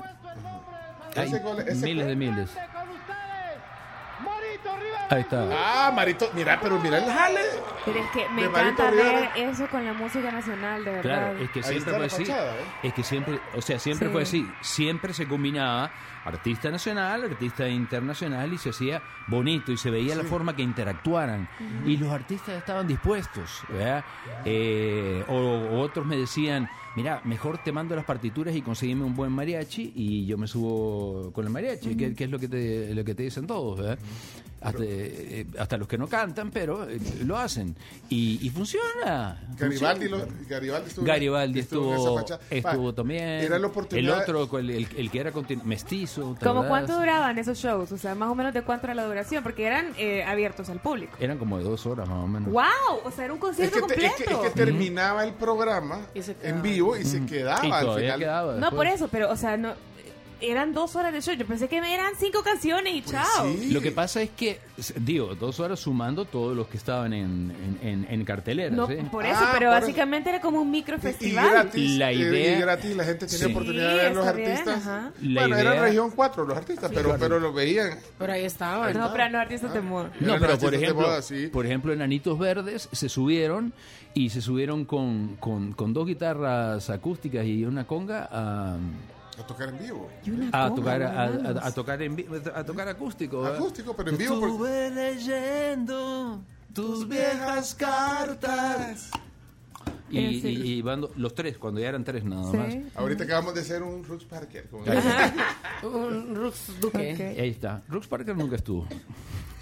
Hay Ese gol- ese miles de miles. Ahí está. Ah, Marito, mira, pero mira el jale. Pero es que me De Marito encanta ver Rivera. eso con la música nacional, de verdad. Claro, es que Ahí siempre fue así. fachada, ¿eh? Es que siempre, o sea, siempre Sí. fue así. Siempre se combinaba artista nacional, artista internacional y se hacía bonito y se veía la forma que interactuaran. Y los artistas estaban dispuestos, ¿verdad? Eh, o, o otros me decían, mira, mejor te mando las partituras y conseguime un buen mariachi y yo me subo con el mariachi, que, que es lo que te, lo que te dicen todos, ¿verdad? Hasta, eh, hasta los que no cantan, pero eh, lo hacen. Y, y funciona. Garibaldi, funciona. lo- Garibaldi estuvo, Garibaldi estuvo, estuvo Va, también. Era la oportunidad. El otro, el, el- el que era mestizo. ¿te ¿Cómo cuánto duraban esos shows? O sea, más o menos de cuánto era la duración, porque eran eh, abiertos al público. Eran como de dos horas más o menos. ¡Wow! O sea, era un Es concierto que, te- es completo. que- es que terminaba el programa Y se en vivo y se quedaba y al final. quedaba. No, por eso, pero, o sea, no eran dos horas de show. Yo pensé que eran cinco canciones y chao. Pues sí. Lo que pasa es que, digo, dos horas sumando todos los que estaban en, en, en, en cartelera. No, ¿sí? por eso, Ah, pero por básicamente era como un micro Y festival. gratis, La eh, idea- y gratis, la gente tenía Sí. oportunidad de ver los bien, artistas. ajá. La bueno, idea- era región 4 los artistas, pero, pero lo veían. Por ahí estaba. No, pero no artistas de moda. No, pero por ejemplo, moda, por ejemplo, en Anitos Verdes se subieron y se subieron con, con, con dos guitarras acústicas y una conga a, A tocar en vivo. Y a tocar a, a- a tocar en vi- a tocar acústico. Acústico, pero en vivo. porque- Estuve leyendo tus viejas cartas y, Eh, sí. y- y van do- los tres cuando ya eran tres nada Sí. más Ahorita acabamos de hacer un Roots Parker. Un Rux Duque. Ok. ahí está Rux Parker nunca estuvo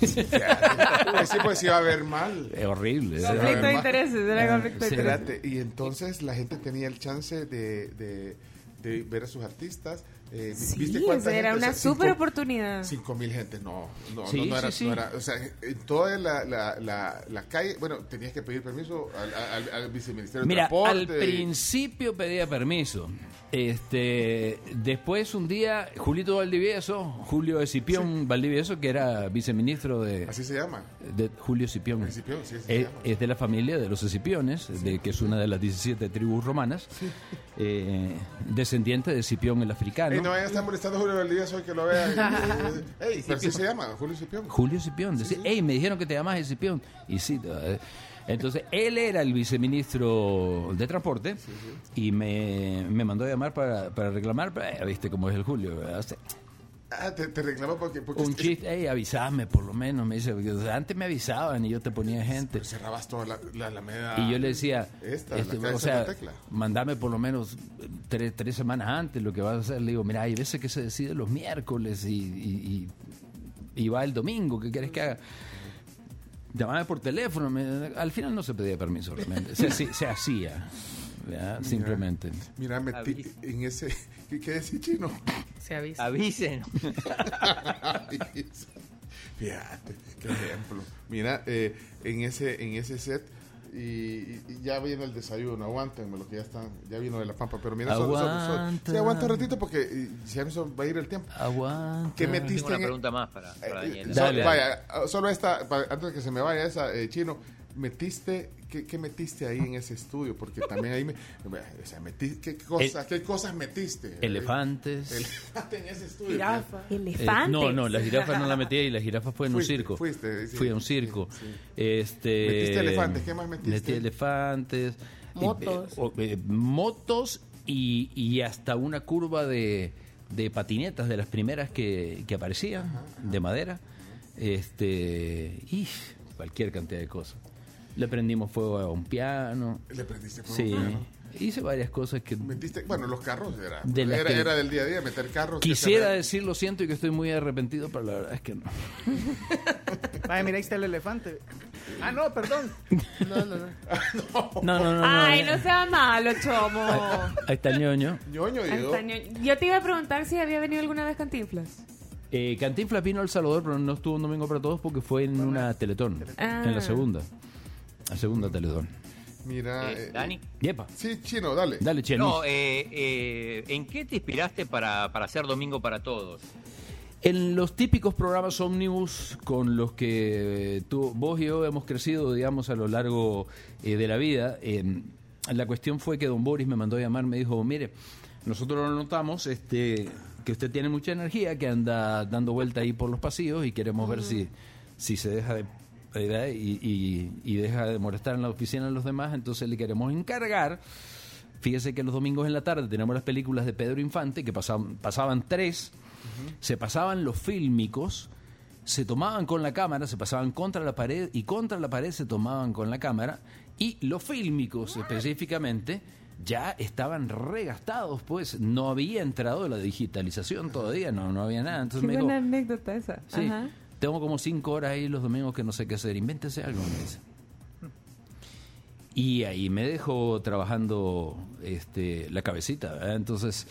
sí, pues iba a ver mal. es horrible. Conflicto de intereses, era conflicto de intereses. Espérate, y entonces la gente tenía el chance de, de, de ver a sus artistas. Eh, Sí, ¿Viste cuánta era gente? una O sea, super cinco- oportunidad. Cinco mil gente, no, no, Sí, no, no era, sí. no era, o sea, en toda la, la, la, la calle, bueno, tenías que pedir permiso al, al, al viceministerio de Mira, Transporte. al principio pedía permiso. Este, después un día Julito Valdivieso, Julio Escipión Valdivieso, que era viceministro de, Así se llama. de Julio Escipión. Escipión, sí, así se es, llama. es de la familia de los Escipiones, de, que es una de las 17 tribus romanas, eh, descendiente de Escipión el africano. Ey, no vayan a estar molestando a Julio Valdivia, soy que lo vean. Eh, Ey, pero así se llama, Julio Escipión. Julio Escipión. Decía, hey, me dijeron que te llamas Escipión. Y sí, eh, entonces él era el viceministro de transporte y me, me mandó a llamar para, para reclamar, pero, eh, viste cómo es el Julio. Ah, te, te reclamo porque, porque un chiste, hey, avisame por lo menos, me dice, antes me avisaban y yo te ponía gente. cerrabas toda la, la Alameda. Y yo le decía, Esta, este, la o sea, Tecla. mandame por lo menos tres, tres semanas antes lo que vas a hacer. Le digo, mira, hay veces que se decide los miércoles y, y, y- y va el domingo, ¿qué quieres que haga? Llamame por teléfono. me- al final no se pedía permiso, realmente. Se, se- se hacía, simplemente. Mira, metí en ese. ¿Qué, qué decís, chino? Se avisa. Avisen. Fíjate, qué ejemplo. Mira, eh, en ese en ese set y, y- y ya viene el desayuno, aguántenme lo que ya están, ya vino de la pampa, pero mira, solo, solo, sí, aguanta un ratito porque se va a ir el tiempo. Aguanta. ¿Qué Tengo metiste una en pregunta más para, para eh, Daniela. solo- Dale. vaya, solo esta, antes de que se me vaya esa, eh, chino, metiste ¿qué, qué metiste ahí en ese estudio? Porque también ahí me... O sea, metí, ¿qué, cosas, ¿Qué cosas metiste? Elefantes. Elefante en ese estudio. Jirafa. Eh, Elefantes. no, no, la jirafa no la metí ahí, la jirafa fue en Fuiste, un circo. fuiste, sí, Fui a un circo. sí, sí. Este, ¿Metiste elefantes? ¿Qué más metiste? Metí elefantes. Motos. eh, eh, motos y, y hasta una curva de, de patinetas de las primeras que, que aparecían, de madera. Este, y cualquier cantidad de cosas. Le prendimos fuego a un piano. Le prendiste fuego Sí, a un piano. hice varias cosas que Metiste, bueno, los carros era, De era, que- era del día a día, meter carros. Quisiera decir lo siento y que estoy muy arrepentido, pero la verdad es que no. Vaya, mira, ahí está el elefante. Ah, no, perdón. No, no, no. No, no, no. Ay, no. sea malo, chomo. Ahí está el ñoño. ñoño Yo te iba a preguntar si había venido alguna vez Cantinflas. Eh, Cantinflas vino a El Salvador, pero no estuvo un domingo para todos porque fue en una Teletón. Ah. En la segunda. La segunda Teletón. Mira. Eh, eh, Dani. Yepa. Sí, chino, dale. Dale, Chelo. No, eh, eh, ¿en qué te inspiraste para, para hacer Domingo para Todos? En los típicos programas ómnibus con los que tú, vos y yo hemos crecido, digamos, a lo largo eh, de la vida, eh, la cuestión fue que don Boris me mandó a llamar, me dijo, mire, nosotros lo notamos, este, que usted tiene mucha energía, que anda dando vuelta ahí por los pasillos y queremos ver si, si se deja de ¿verdad? y, y- y deja de molestar en la oficina a los demás, entonces le queremos encargar. Fíjese que los domingos en la tarde tenemos las películas de Pedro Infante, que pasaban, pasaban tres, se pasaban los fílmicos, se tomaban con la cámara, se pasaban contra la pared y contra la pared se tomaban con la cámara y los fílmicos específicamente ya estaban regastados, pues no había entrado la digitalización todavía, no, no había nada. Qué Entonces me dijo, buena anécdota esa. Sí, Ajá. Tengo como cinco horas ahí los domingos que no sé qué hacer. Invéntese algo, me dice. Y ahí me dejó trabajando este, la cabecita, ¿verdad? Entonces,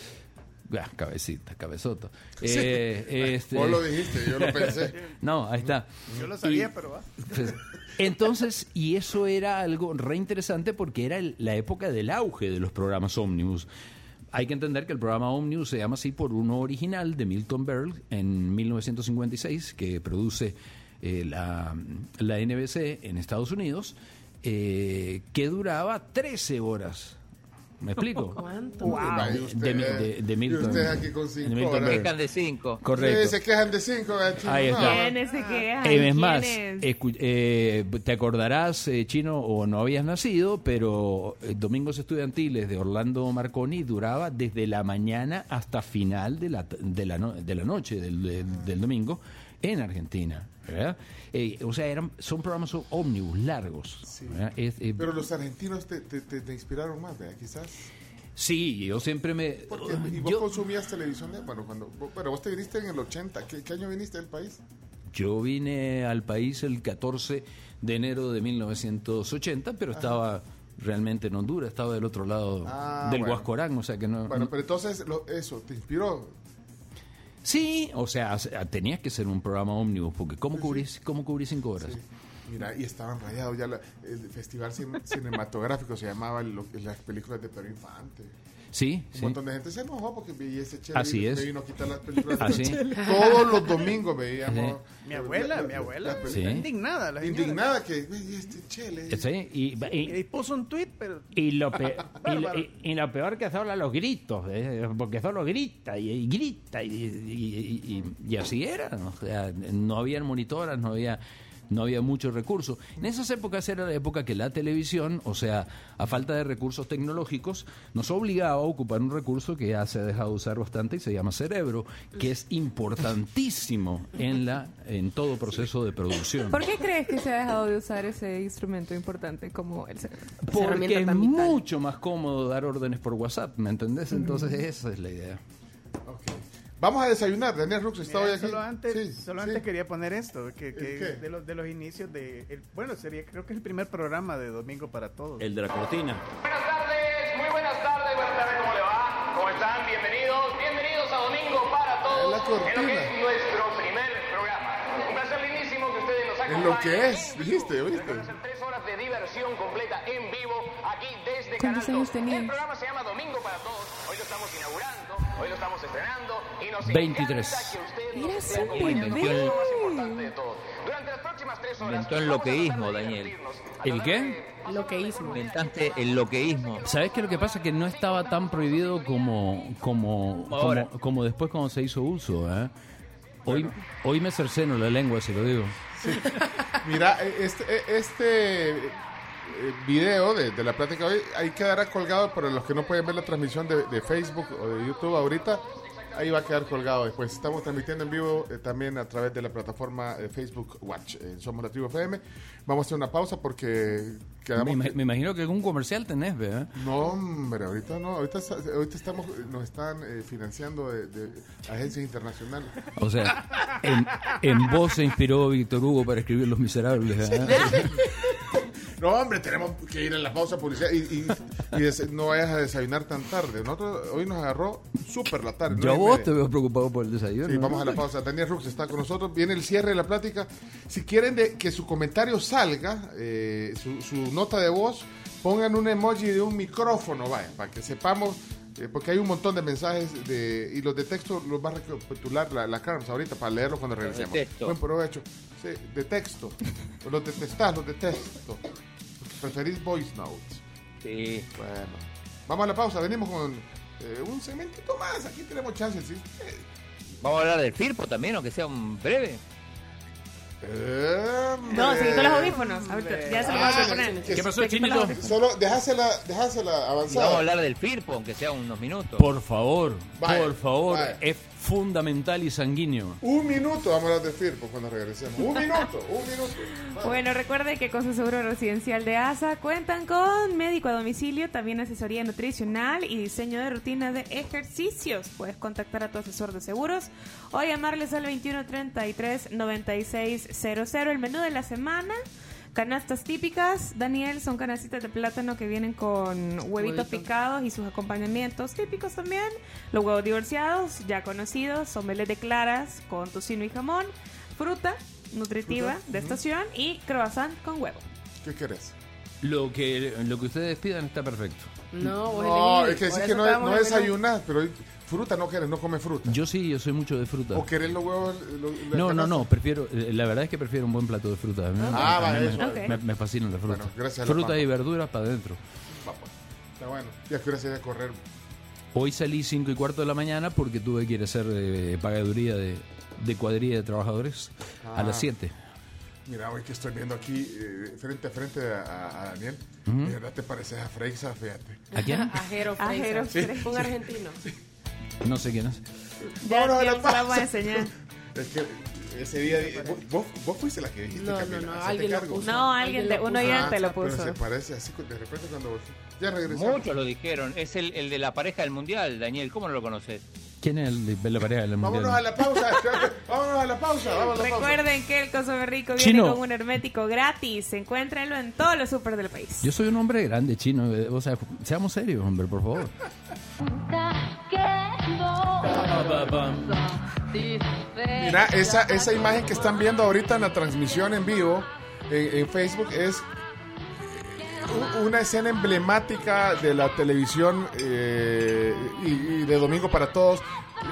ah, cabecita, cabezota. Eh, este- Vos lo dijiste, yo lo pensé. no, ahí está. Yo lo sabía, Y- pero va. pues, entonces, y eso era algo re interesante porque era el- la época del auge de los programas Omnibus. Hay que entender que el programa Omnibus se llama así por uno original de Milton Berle en 1956, que produce eh, la, la NBC en Estados Unidos, eh, que duraba 13 horas. ¿Me explico? ¿Cuánto? De- usted, de de- de y Milton. usted aquí con De cinco Milton horas. Berle. Dejan de cinco. Correcto. Sí, se quejan de cinco. eh, chino, Ahí está. ¿Quiénes se quejan? Eh, es más, eh, te acordarás, eh, Chino, o no habías nacido, pero eh, Domingos Estudiantiles de Orlando Marconi duraba desde la mañana hasta final de la, de la, no- de la noche del, del- del domingo en Argentina. ¿Verdad? Eh, o sea, eran, son programas ómnibus largos. ¿verdad? Es, eh, Pero los argentinos te, te, te, te inspiraron más, ¿verdad? Quizás. sí, yo siempre me... Porque, ¿Y vos yo- consumías televisión? de- Bueno, cuando, pero vos te viniste en el 80. ¿Qué, qué año viniste del país? Yo vine al país el 14 de enero de 1980, pero estaba realmente en Honduras, estaba del otro lado Ah, del bueno. Huascorán, o sea que no... Bueno, pero entonces lo- eso, ¿te inspiró? Sí, o sea, tenías que ser un programa ómnibus, porque ¿cómo cubrís, ¿cómo cubrís cinco horas? Sí. Mira, y estaban rayados ya. la- el festival cin- cinematográfico se llamaba lo- las películas de Pedro Infante. Sí, Un sí. montón de gente se enojó porque veía ese chelo. Así es. Me vino a quitar las películas. de Así. Todos los domingos veíamos. Mi abuela, mi abuela. las Sí. está Indignada, la. Indignada que veía este chele. Sí, y, y- Y puso un tweet, pero y lo pe- y, lo- Bárbaro. y- y lo peor que son los gritos, ¿eh? porque solo grita y, y grita y, y- y- y- y así era, ¿no? o sea, no había monitoras, no había no había muchos recursos. En esas épocas era la época que la televisión, o sea, a falta de recursos tecnológicos, nos obligaba a ocupar un recurso que ya se ha dejado de usar bastante y se llama cerebro, que es importantísimo en la en todo proceso de producción. ¿Por qué crees que se ha dejado de usar ese instrumento importante como el cerebro? Porque es mucho más cómodo dar órdenes por WhatsApp, ¿me entendés? Entonces esa es la idea. Ok. Vamos a desayunar. Daniel Rux está Mira, hoy aquí. solo antes, Sí, solo sí. antes quería poner esto, que, de, los, de los inicios de, el- bueno, sería, creo que es el primer programa de Domingo para Todos. El de la cortina. Buenas tardes, muy buenas tardes, buenas tardes, ¿cómo le va? ¿Cómo están? Bienvenidos, bienvenidos a Domingo para Todos, La cortina. en lo que es nuestro primer programa. Un placer lindísimo que ustedes nos En lo que es, dijiste, ser tres horas de diversión completa en vivo aquí desde ¿Cuántos años 2. tenías? El programa se llama Domingo para Todos. Hoy lo estamos inaugurando, hoy lo estamos estrenando y nos 23. encanta que usted nos Eras esté un acompañando. bebé. Eso es lo más importante de todo. Durante las próximas tres horas. Inventó el loqueísmo, Daniel. ¿El qué? de- Lo que hizo. Inventaste el loqueísmo. ¿Sabés qué? Lo que pasa es que no estaba tan prohibido como, como, Ahora. como, como después cuando se hizo uso. ¿eh? Hoy, hoy me cerceno la lengua, se lo digo. Mira, eh, este, eh, este eh, video de, la plática hoy, ahí quedará colgado para los que no pueden ver la transmisión de, Facebook o de YouTube ahorita. Ahí va a quedar colgado después. Estamos transmitiendo en vivo eh, también a través de la plataforma eh, Facebook Watch. eh, Somos la Tribu FM. Vamos a hacer una pausa porque Me, quedamos... me imagino que algún comercial tenés, ¿verdad? No, hombre, ahorita no. Ahorita, estamos, nos están eh, financiando de, de agencias internacionales. O sea, en, en vos se inspiró Víctor Hugo para escribir Los Miserables. ¿verdad? No, hombre, tenemos que ir a la pausa publicidad y, y- y des- no vayas a desayunar tan tarde. Nosotros hoy nos agarró súper la tarde. Yo y vos te veo preocupado por el desayuno. Sí, vamos a la pausa. Daniel Rux está con nosotros. Viene el cierre de la plática. Si quieren de- que su comentario salga, eh, su, su nota de voz, pongan un emoji de un micrófono, vaya, para que sepamos. eh, porque hay un montón de mensajes de, y los de texto los va a recapitular la, la Carms ahorita para leerlos cuando regresemos. texto. Buen provecho. Sí, de texto. los detestás, los detesto. Preferís voice notes. Sí. Bueno, vamos a la pausa. Venimos con eh, un segmentito más. Aquí tenemos chances. ¿sí? Eh, Vamos a hablar del Firpo también, aunque sea un breve. No, se quitó los audífonos. Ahorita, ya se los Ah, vas a poner. ¿Qué pasó, Chinito? Solo dejásela, dejásela Y vamos a hablar del Firpo, aunque sea unos minutos. Por favor, Vaya, por favor, vaya. Fundamental y sanguíneo. Un minuto vamos a hablar de Firpo cuando regresemos. Un minuto, un minuto. Bueno, recuerde que con su seguro residencial de ASA cuentan con médico a domicilio, también asesoría nutricional y diseño de rutina de ejercicios. Puedes contactar a tu asesor de seguros o llamarles al 2133-9600. El menú de la semana. Canastas típicas, Daniel, son canastitas de plátano que vienen con huevitos Huevito. picados y sus acompañamientos típicos también. Los huevos divorciados, ya conocidos, omelette de claras con tocino y jamón, fruta nutritiva Fruta, de estación y croissant con huevo. ¿Qué querés? Lo que, lo que ustedes pidan está perfecto. No, vos No, es que decís que no, desayunás, pero fruta no querés, no come fruta. Yo sí, yo soy mucho de fruta. ¿O querés los huevos? lo- No, no, canasta? no, prefiero, eh, la verdad es que prefiero un buen plato de fruta. A mí, Ah, a vale, me, eso. Ok. me, me fascina la fruta. Bueno, gracias a la fruta y verduras para adentro. Está bueno. ¿Y a qué hora se a correr? Hoy salí 5 y cuarto de la mañana porque tuve que ir a hacer eh, pagaduría de, de cuadrilla de trabajadores a Ah. las 7. Mira, hoy que estoy viendo aquí eh, frente a frente a, a Daniel, de verdad te pareces a Freixa, fíjate. ¿A quién? Ajero Ajero Freisa. Freisa. Un argentino. No sé quién es. Ya, Vámonos a ya la voy a enseñar. Es que ese día, vos, vos, fuiste la que dijiste, No, no, Camila, no, hacete alguien lo puso. No, Alguien de lo un puso. oyente lo Ah, Pero puso. se parece así de repente cuando vos... Ya regresamos. Muchos lo dijeron. Es el, el de la pareja del mundial, Daniel. ¿Cómo no lo conoces? ¿Quién es el de la pareja del mundial? Vámonos a la pausa. Vámonos a la pausa. A la pausa. Recuerden que el Coso Rico viene Chino. con un hermético gratis. Encuéntrenlo en todos los super del país. Yo soy un hombre grande, chino. eh, O sea, seamos serios, hombre, por favor. Mira, esa, esa imagen que están viendo ahorita en la transmisión en vivo en, Facebook es eh, una escena emblemática de la televisión eh, y, de Domingo para Todos.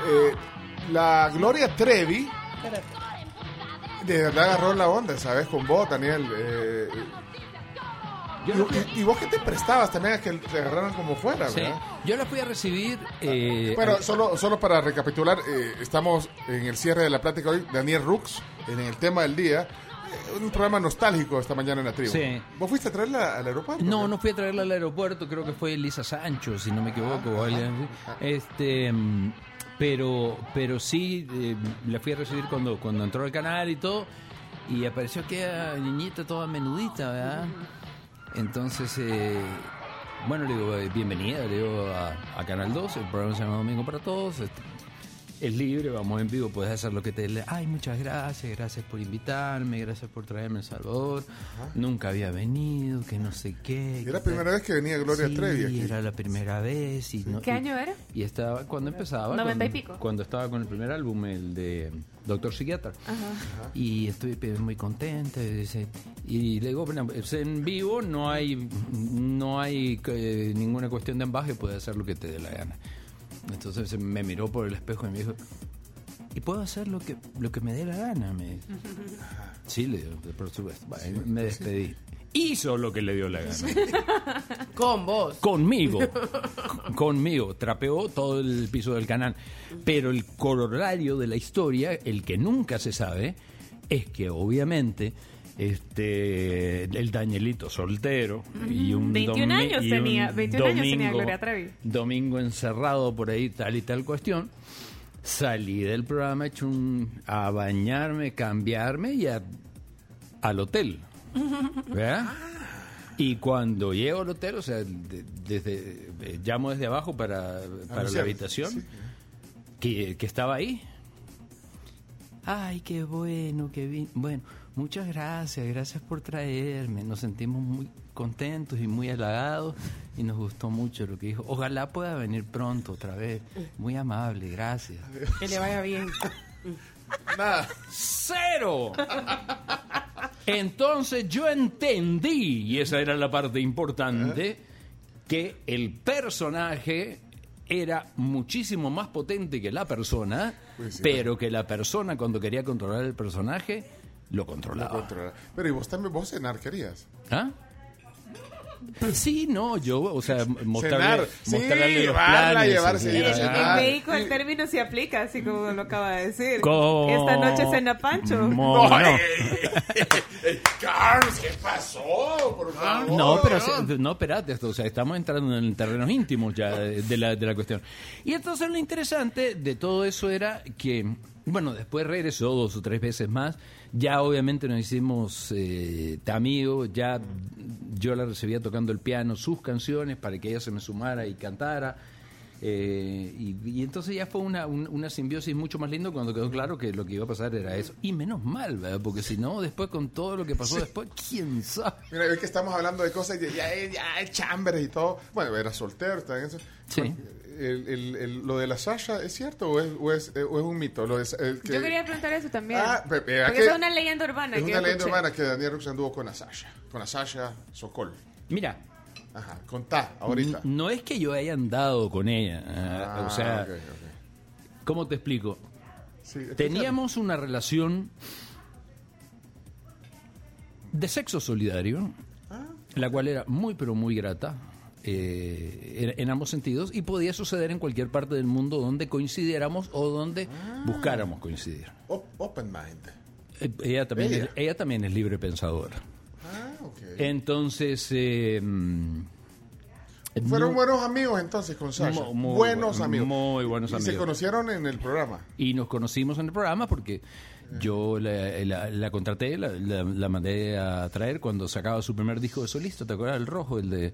Eh, la Gloria Trevi de verdad agarró la onda, ¿sabes? Con vos, Daniel. Y, vos que te prestabas también a que te agarraran como fuera, Sí, ¿verdad? yo la fui a recibir. eh, Bueno, solo, solo para recapitular, eh, estamos en el cierre de la plática hoy, Daniel Rux, en el tema del día, eh, un programa nostálgico esta mañana en la tribu. Sí. ¿Vos fuiste a traerla al aeropuerto? No, no fui a traerla al aeropuerto, creo que fue Lisa Sancho, si no me equivoco. o alguien así. Este, mm, pero, pero sí, eh, la fui a recibir cuando, cuando entró al canal y todo, y apareció aquella niñita toda menudita, ¿verdad? Entonces, eh, bueno, le digo, eh, bienvenida, le digo a, a Canal 2, el programa se llama Domingo para Todos. este, es libre, vamos en vivo, puedes hacer lo que te... le- Ay, muchas gracias, gracias por invitarme, gracias por traerme a El Salvador. Nunca había venido, que no sé qué. Era la primera vez que venía Gloria Sí, Trevi aquí. era la primera vez. Y no- ¿Qué y- año era? Y estaba cuando empezaba. Noventa y cuando- pico. Cuando estaba con el primer álbum, el de Doctor Psiquiatra. Y estoy muy contenta. y le digo, bueno, en vivo no hay no hay eh, ninguna cuestión de ambaje, puedes hacer lo que te dé la gana. Entonces me miró por el espejo y me dijo, y puedo hacer lo que, lo que me dé la gana. Me... Sí, le digo, por supuesto. Bueno, me despedí. Hizo lo que le dio la gana. Con vos. Conmigo. Conmigo. Trapeó todo el piso del canal. Pero el corolario de la historia, el que nunca se sabe, es que obviamente este el Danielito soltero y un 21 domi- años y tenía- 21 años tenía Gloria Trevi. Domingo encerrado por ahí, tal y tal cuestión. Salí del programa hecho un, a bañarme, cambiarme y a- al hotel. ¿Verdad? Y cuando llego al hotel, o sea, de- desde eh, llamo desde abajo para, para la Anunciar, habitación sí. que, que estaba ahí. Ay, qué bueno, qué bien. Bueno, muchas gracias, gracias por traerme. Nos sentimos muy contentos y muy halagados y nos gustó mucho lo que dijo. Ojalá pueda venir pronto otra vez. Muy amable, gracias. Que le vaya bien. Nada. ¡Cero! Entonces yo entendí, y esa era la parte importante, que el personaje era muchísimo más potente que la persona, Pues sí. pero que la persona cuando quería controlar el personaje lo Lo controlaba. controla. Pero y vos también, vos cenar querías. ¿Ah? Sí, no, yo, o sea, mostrarle, Cenar. Sí, mostrarle los llevarla, planes. llevarse, y- llevarse. En Ah. México el término se aplica, así como lo acaba de decir. Co- Esta noche cena Pancho. Mo- no. ey, Carlos, ¿qué pasó? Por favor. No, pero se- no, espérate, esto, o sea, estamos entrando en terrenos íntimos ya de la, de la cuestión. Y entonces lo interesante de todo eso era que, bueno, después regresó dos o tres veces más, ya obviamente nos hicimos eh, amigos, ya yo la recibía tocando el piano, sus canciones, para que ella se me sumara y cantara. eh, y, y entonces ya fue una, un- una simbiosis mucho más lindo cuando quedó claro que lo que iba a pasar era eso. Y menos mal, ¿verdad? Porque si no, después con todo lo que pasó después, ¿quién sabe? Mira, hoy que estamos hablando de cosas, ya, ya, ya chambres y todo. Bueno, era soltero, está en eso. Sí. El, el- el- lo de la Sasha, ¿es cierto o es, o es, eh, o es un mito? Lo de, el que- Yo quería preguntar eso también. Ah, Porque que- es una leyenda urbana. Es que una leyenda escuché. urbana que Daniel Rux anduvo con la Sasha. Con la Sasha Sokol. Mira, Ajá, contá, ahorita. No es que yo haya andado con ella. ah, Ah, o sea, ok, ok. ¿cómo te explico? Sí. Teníamos una relación de sexo solidario, Ah. la cual era muy, pero muy grata. Eh, en, en ambos sentidos y podía suceder en cualquier parte del mundo donde coincidiéramos o donde Ah. buscáramos coincidir. Op- open mind. Eh, Ella también, Ella. Es, ella también es libre pensadora. Ah, ok. Entonces, eh, mm, Fueron no- buenos amigos entonces con Sasha. Muy buenos bu- amigos. muy buenos y se conocieron en el programa. Y nos conocimos en el programa porque yo la, la- la contraté, la, la- la mandé a traer cuando sacaba su primer disco de solista, ¿te acuerdas? El rojo, el de,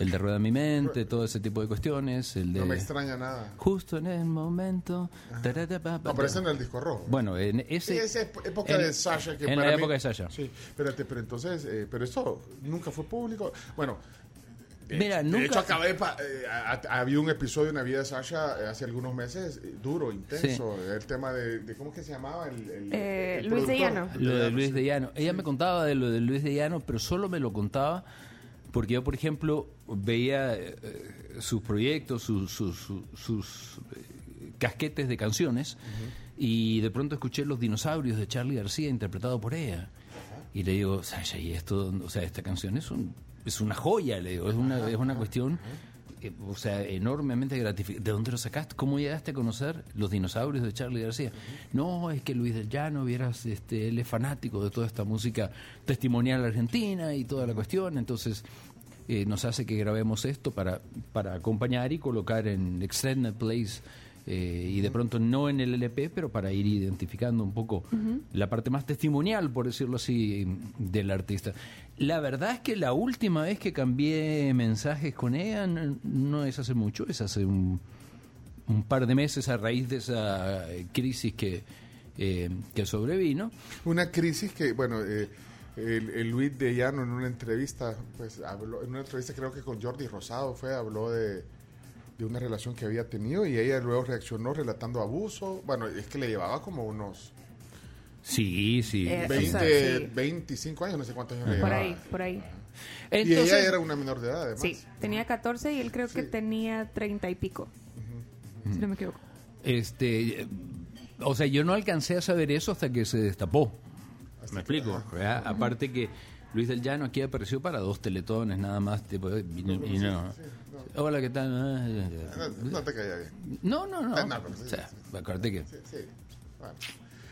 el de Rueda mi mente, todo ese tipo de cuestiones. El de No me extraña nada. Justo en el momento. tarara, pa, pa, No, pero ese en el disco rojo. Bueno, en Sí, ese... esa ep- época en- de Sasha. Que en para la mí- época de Sasha. Sí, espérate, pero entonces, eh, pero esto nunca fue público. Bueno, de, Mira, de nunca- hecho acabé, pa- eh, a- a- había un episodio en la vida de Sasha eh, hace algunos meses, eh, duro, intenso, el tema de, de, ¿cómo es que se llamaba? El, el- Eh, el Luis de productor. Llano. Lo de Luis sí. de Llano. Ella me contaba de lo de Luis de Llano, pero solo me lo contaba porque yo, por ejemplo, veía eh, sus proyectos, sus, sus, sus- sus, eh, casquetes de canciones y de pronto escuché Los dinosaurios de Charlie García interpretado por ella. Y le digo, Sasha, y esto, o sea, esta canción es, un, es una joya, le digo, es una, es una cuestión, eh, o sea, enormemente gratificante. ¿De dónde lo sacaste? ¿Cómo llegaste a conocer los dinosaurios de Charlie García? No, es que Luis del Llano, vieras, este, él es fanático de toda esta música testimonial argentina y toda la cuestión, entonces eh, nos hace que grabemos esto para, para acompañar y colocar en Extended Place eh, y de pronto no en el LP, pero para ir identificando un poco la parte más testimonial, por decirlo así, del artista. La verdad es que la última vez que cambié mensajes con ella no, no es hace mucho, es hace un, un par de meses a raíz de esa eh, crisis que, eh, que sobrevino. Una crisis que, bueno, eh, el, el Luis de Llano en una entrevista, pues habló, en una entrevista creo que con Jordi Rosado fue, habló de, de una relación que había tenido y ella luego reaccionó relatando abuso. Bueno, es que le llevaba como unos Sí, sí. Eh, o 20, sea, sí. 25 años, no sé cuántos años le Por llevaba. ahí, por ahí. Y ella era una menor de edad, además. Sí, tenía 14 y él creo que tenía 30 y pico. Si no me equivoco. Este, eh, O sea, yo no alcancé a saber eso hasta que se destapó. ¿Me explico? ¿verdad? Aparte que Luis del Llano aquí apareció para dos teletones nada más. tipo, y no- y no. Hola, ¿qué tal? Ah. No, no te caía bien. No, no, no. Ah, no, O sea, que... Bueno.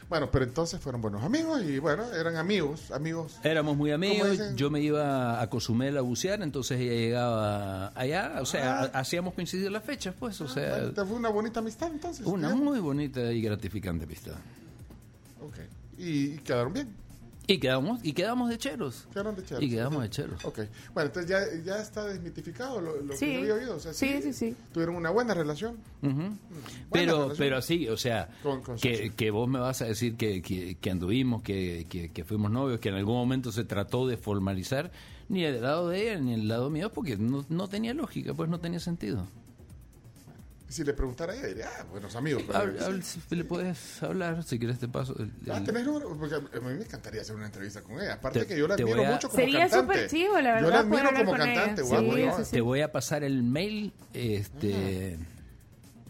Bueno, pero entonces fueron buenos amigos y bueno, eran amigos, amigos. Éramos muy ¿Cómo amigos, yo me iba a Cozumel a bucear, entonces ella llegaba allá, o sea, Ah. ha- hacíamos coincidir las fechas, pues, o sea, Bueno, te fue una bonita amistad entonces. una muy bonita y gratificante amistad. Ok. Y, y quedaron bien. Y quedamos, y quedamos de cheros. Quedaron de cheros. Y quedamos de cheros. Ok. Bueno, entonces ya, ya está desmitificado lo, lo Sí. que yo había oído. O sea, Sí, sí, sí. Tuvieron una buena relación. Pero, relación. pero sí, o sea, Con- con que, que vos me vas a decir que, que, que anduvimos, que, que, que fuimos novios, que en algún momento se trató de formalizar, ni del lado de ella ni del lado mío, porque no, no tenía lógica, pues no tenía sentido. Si le preguntara a ella, diría, ah, buenos amigos. pero- le puedes hablar, si quieres te paso. el- Ah, el- ¿tenés número? Porque a mí me encantaría hacer una entrevista con ella. Aparte Te- que yo la admiro a- mucho como Sería cantante. súper chivo, la Yo la verdad, admiro como cantante. Sí, guapo, sí, ¿no? sí, sí. Te voy a pasar el mail, este...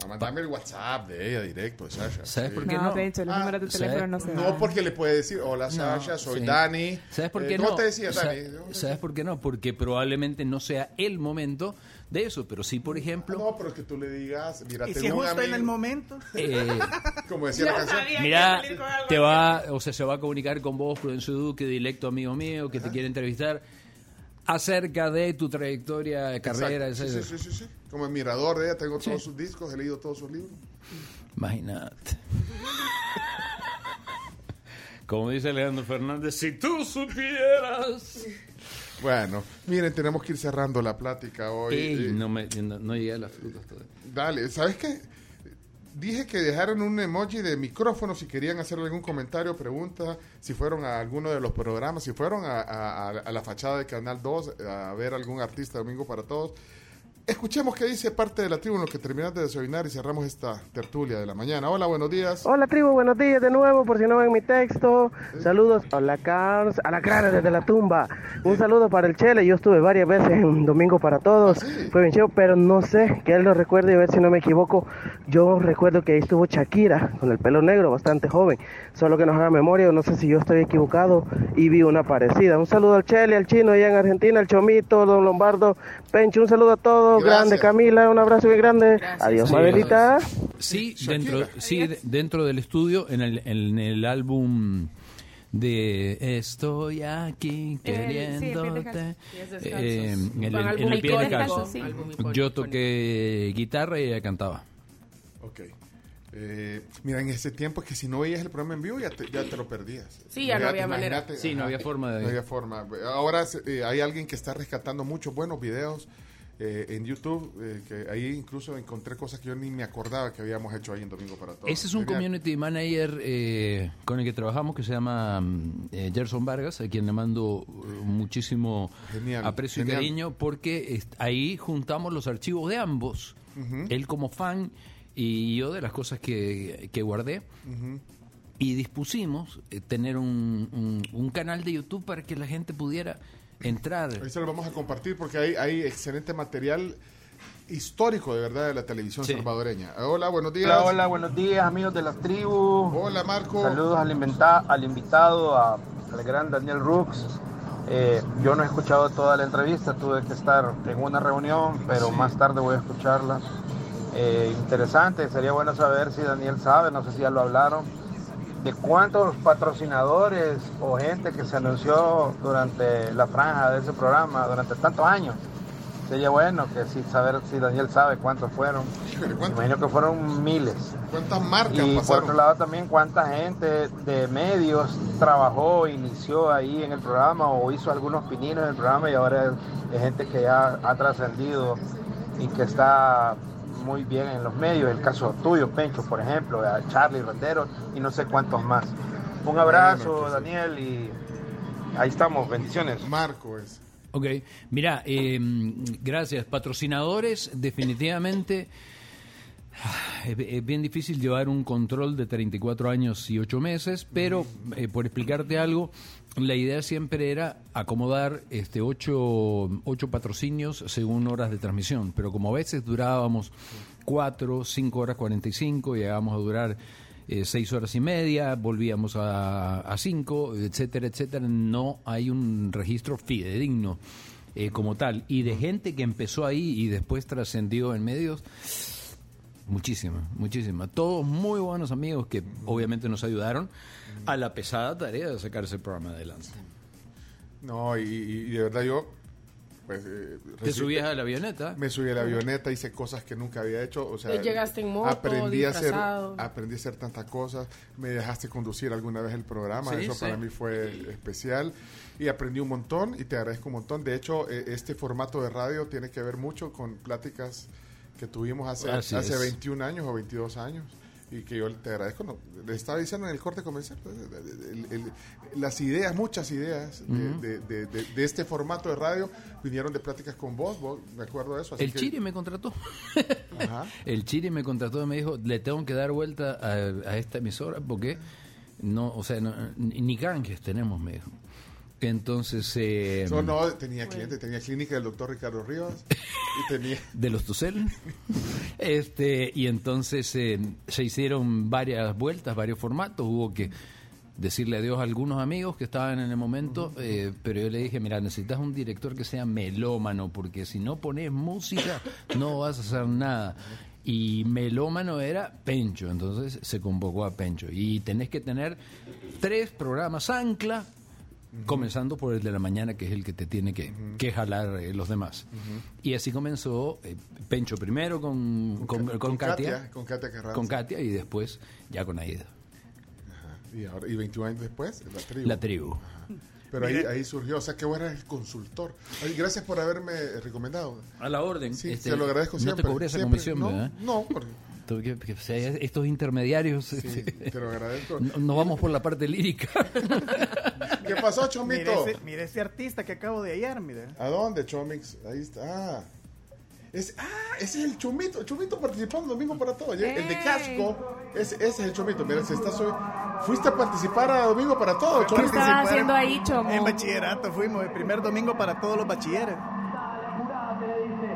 A mandarme el WhatsApp de ella directo, de Sasha. ¿Sabes Sí. por qué No, no? Pencho, los Ah, números de ¿sabes? teléfono no se No, porque le puede decir, hola Sasha, soy sí. Dani. ¿Sabes por Eh, qué ¿Cómo no? te decía Sa- Dani? ¿Sabes por qué no? Porque probablemente no sea el momento de eso, pero sí, por Ah, ejemplo, No, pero que tú le digas, mira, Y si tengo un justo en el momento. eh, como decía la canción. mira, te va, o sea, se va a comunicar con vos, Prudencio Duque, directo amigo mío, que te quiere entrevistar acerca de tu trayectoria de carrera. Sí, sí, sí, sí, sí. Como admirador de ella, tengo todos sus discos, he leído todos sus libros. Imagínate. Como dice Leandro Fernández, si tú supieras. Bueno, miren, tenemos que ir cerrando la plática hoy. Ey, Eh, no, me, no, no llegué a las frutas todavía. Dale, ¿sabes qué? Dije que dejaron un emoji de micrófono si querían hacer algún comentario, pregunta, si fueron a alguno de los programas, si fueron a, a- a- a la fachada de Canal 2 a ver algún artista Domingo para Todos. Escuchemos qué dice parte de la tribu en lo que terminas de desayunar y cerramos esta tertulia de la mañana. Hola, buenos días. Hola tribu, buenos días de nuevo, por si no ven mi texto. Saludos a la Cars, a la Clara desde la tumba. Un saludo para el Chele, yo estuve varias veces en Domingo para Todos. Fue bien chido, pero no sé, que él lo recuerde y a ver si no me equivoco. Yo recuerdo que ahí estuvo Shakira, con el pelo negro, bastante joven. Solo que nos haga memoria, no sé si yo estoy equivocado y vi una parecida. Un saludo al Chele, al Chino allá en Argentina, al Chomito, Don Lombardo, Pencho, un saludo a todos. Gracias. Grande Camila, un abrazo bien grande. Adiós, Sí, Mabelita. Sí, dentro, sí, de- dentro del estudio, en el, en el álbum de Estoy aquí pie queriéndote. eh, en Fue el, pie álbum icónico, Yo toqué guitarra y ella cantaba. Ok. Eh, mira, en ese tiempo es que si no veías el programa en vivo ya te, ya te lo perdías. Sí, ya no había manera. Sí, no había forma de- No había forma. Ahora eh, hay alguien que está rescatando muchos buenos videos eh, en YouTube, eh, que ahí incluso encontré cosas que yo ni me acordaba que habíamos hecho ahí en Domingo para Todos. Ese es un community manager eh, con el que trabajamos que se llama mm, Gerson Vargas, a quien le mando muchísimo Genial, aprecio genial. y cariño, porque ahí juntamos los archivos de ambos. Él como fan y yo de las cosas que, que guardé. Y dispusimos eh, tener un, un- un canal de YouTube para que la gente pudiera entrar. Ahí se lo vamos a compartir porque hay, hay excelente material histórico de verdad de la televisión Sí. salvadoreña. Hola, buenos días. Hola, hola, buenos días amigos de las tribus. Hola, Marco. Saludos al, inventa- al invitado, a- al gran Daniel Rooks. Eh, yo no he escuchado toda la entrevista, tuve que estar en una reunión, pero más tarde voy a escucharla. Eh, interesante, sería bueno saber si Daniel sabe, no sé si ya lo hablaron, de cuántos patrocinadores o gente que se anunció durante la franja de ese programa durante tantos años. Sería bueno que sí saber si Daniel sabe cuántos fueron. Híjole, Me ¿cuántas, imagino que fueron miles. cuántas marcas Y por otro lado también cuánta gente de medios trabajó, inició ahí en el programa o hizo algunos pininos en el programa y ahora es gente que ya ha trascendido y que está muy bien en los medios. El caso tuyo, Pencho, por ejemplo, a Charlie Rendero y no sé cuántos más. Un abrazo, Daniel, y ahí estamos. Bendiciones. Marco es. Ok, mira, eh, gracias. Patrocinadores, definitivamente es, es bien difícil llevar un control de 34 años y 8 meses, pero eh, por explicarte algo, la idea siempre era acomodar este ocho, ocho patrocinios según horas de transmisión, pero como a veces durábamos 4, 5 horas 45, llegábamos a durar eh, seis horas y media, volvíamos a, a cinco, etcétera, etcétera. No hay un registro fidedigno eh, como tal. Y de gente que empezó ahí y después trascendió en medios, muchísima, muchísima. Todos muy buenos amigos que obviamente nos ayudaron a la pesada tarea de sacar ese programa adelante. No, y, y de verdad yo... Pues, eh, ¿Te subías a la avioneta? Me subí a la avioneta, hice cosas que nunca había hecho. O sea, Y llegaste en moto, aprendí a hacer, aprendí a hacer tantas cosas. Me dejaste conducir alguna vez el programa, Sí, eso sí. para mí fue especial. Y aprendí un montón y te agradezco un montón. De hecho, eh, este formato de radio tiene que ver mucho con pláticas que tuvimos hace, Así hace es. 21 años o 22 años. Y que yo te agradezco. No, le estaba diciendo en el corte comercial, pues, el- el- las ideas, muchas ideas de- de, de- de- de este formato de radio vinieron de pláticas con vos, vos me acuerdo de eso. así El que- Chiri me contrató. Ajá. El Chiri me contrató y me dijo, le tengo que dar vuelta a, a esta emisora porque no, o sea, no, ni ganges tenemos, me dijo. Entonces, eh, No, no, tenía cliente, tenía clínica del doctor Ricardo Rivas y tenía... de los Tucel. este, y entonces eh, se hicieron varias vueltas, varios formatos, hubo que decirle adiós a algunos amigos que estaban en el momento, eh, pero yo le dije, mira, necesitas un director que sea melómano, porque si no pones música no vas a hacer nada. Y melómano era Pencho, entonces se convocó a Pencho. Y tenés que tener tres programas ancla, comenzando por el de la mañana, que es el que te tiene que, que jalar eh, los demás. Y así comenzó eh, Pencho primero con, con, con con Katia, Katia, con Katia Carranza. con Katia y después ya con Aida. Y, ahora, y 21 años después, la tribu. La tribu. Pero ahí, ahí surgió, o sea, que vos eras el consultor. Ay, gracias por haberme recomendado. A la orden. Sí, Este, te lo agradezco no te siempre. cobré esa siempre. comisión, no, ¿verdad? No, porque Tú, que- que- o sea, estos intermediarios sí, este, te lo agradezco. no, no vamos por la parte lírica. ¿Qué pasó, Mire Chomito? ese, mire ese artista que acabo de hallar, mire. ¿A dónde, Chomix? Ahí está. Ah, es, ah, ese es el Chomito. El Chomito participando domingo para todo. El de casco, ese, ese es el Chomito. Mira, se está subiendo. Fuiste a participar a domingo para todo, ¿Qué Chomito. estaba Participar haciendo en- ahí, Chomo? En bachillerato fuimos, el primer domingo para todos los bachilleres. jurada te le dice,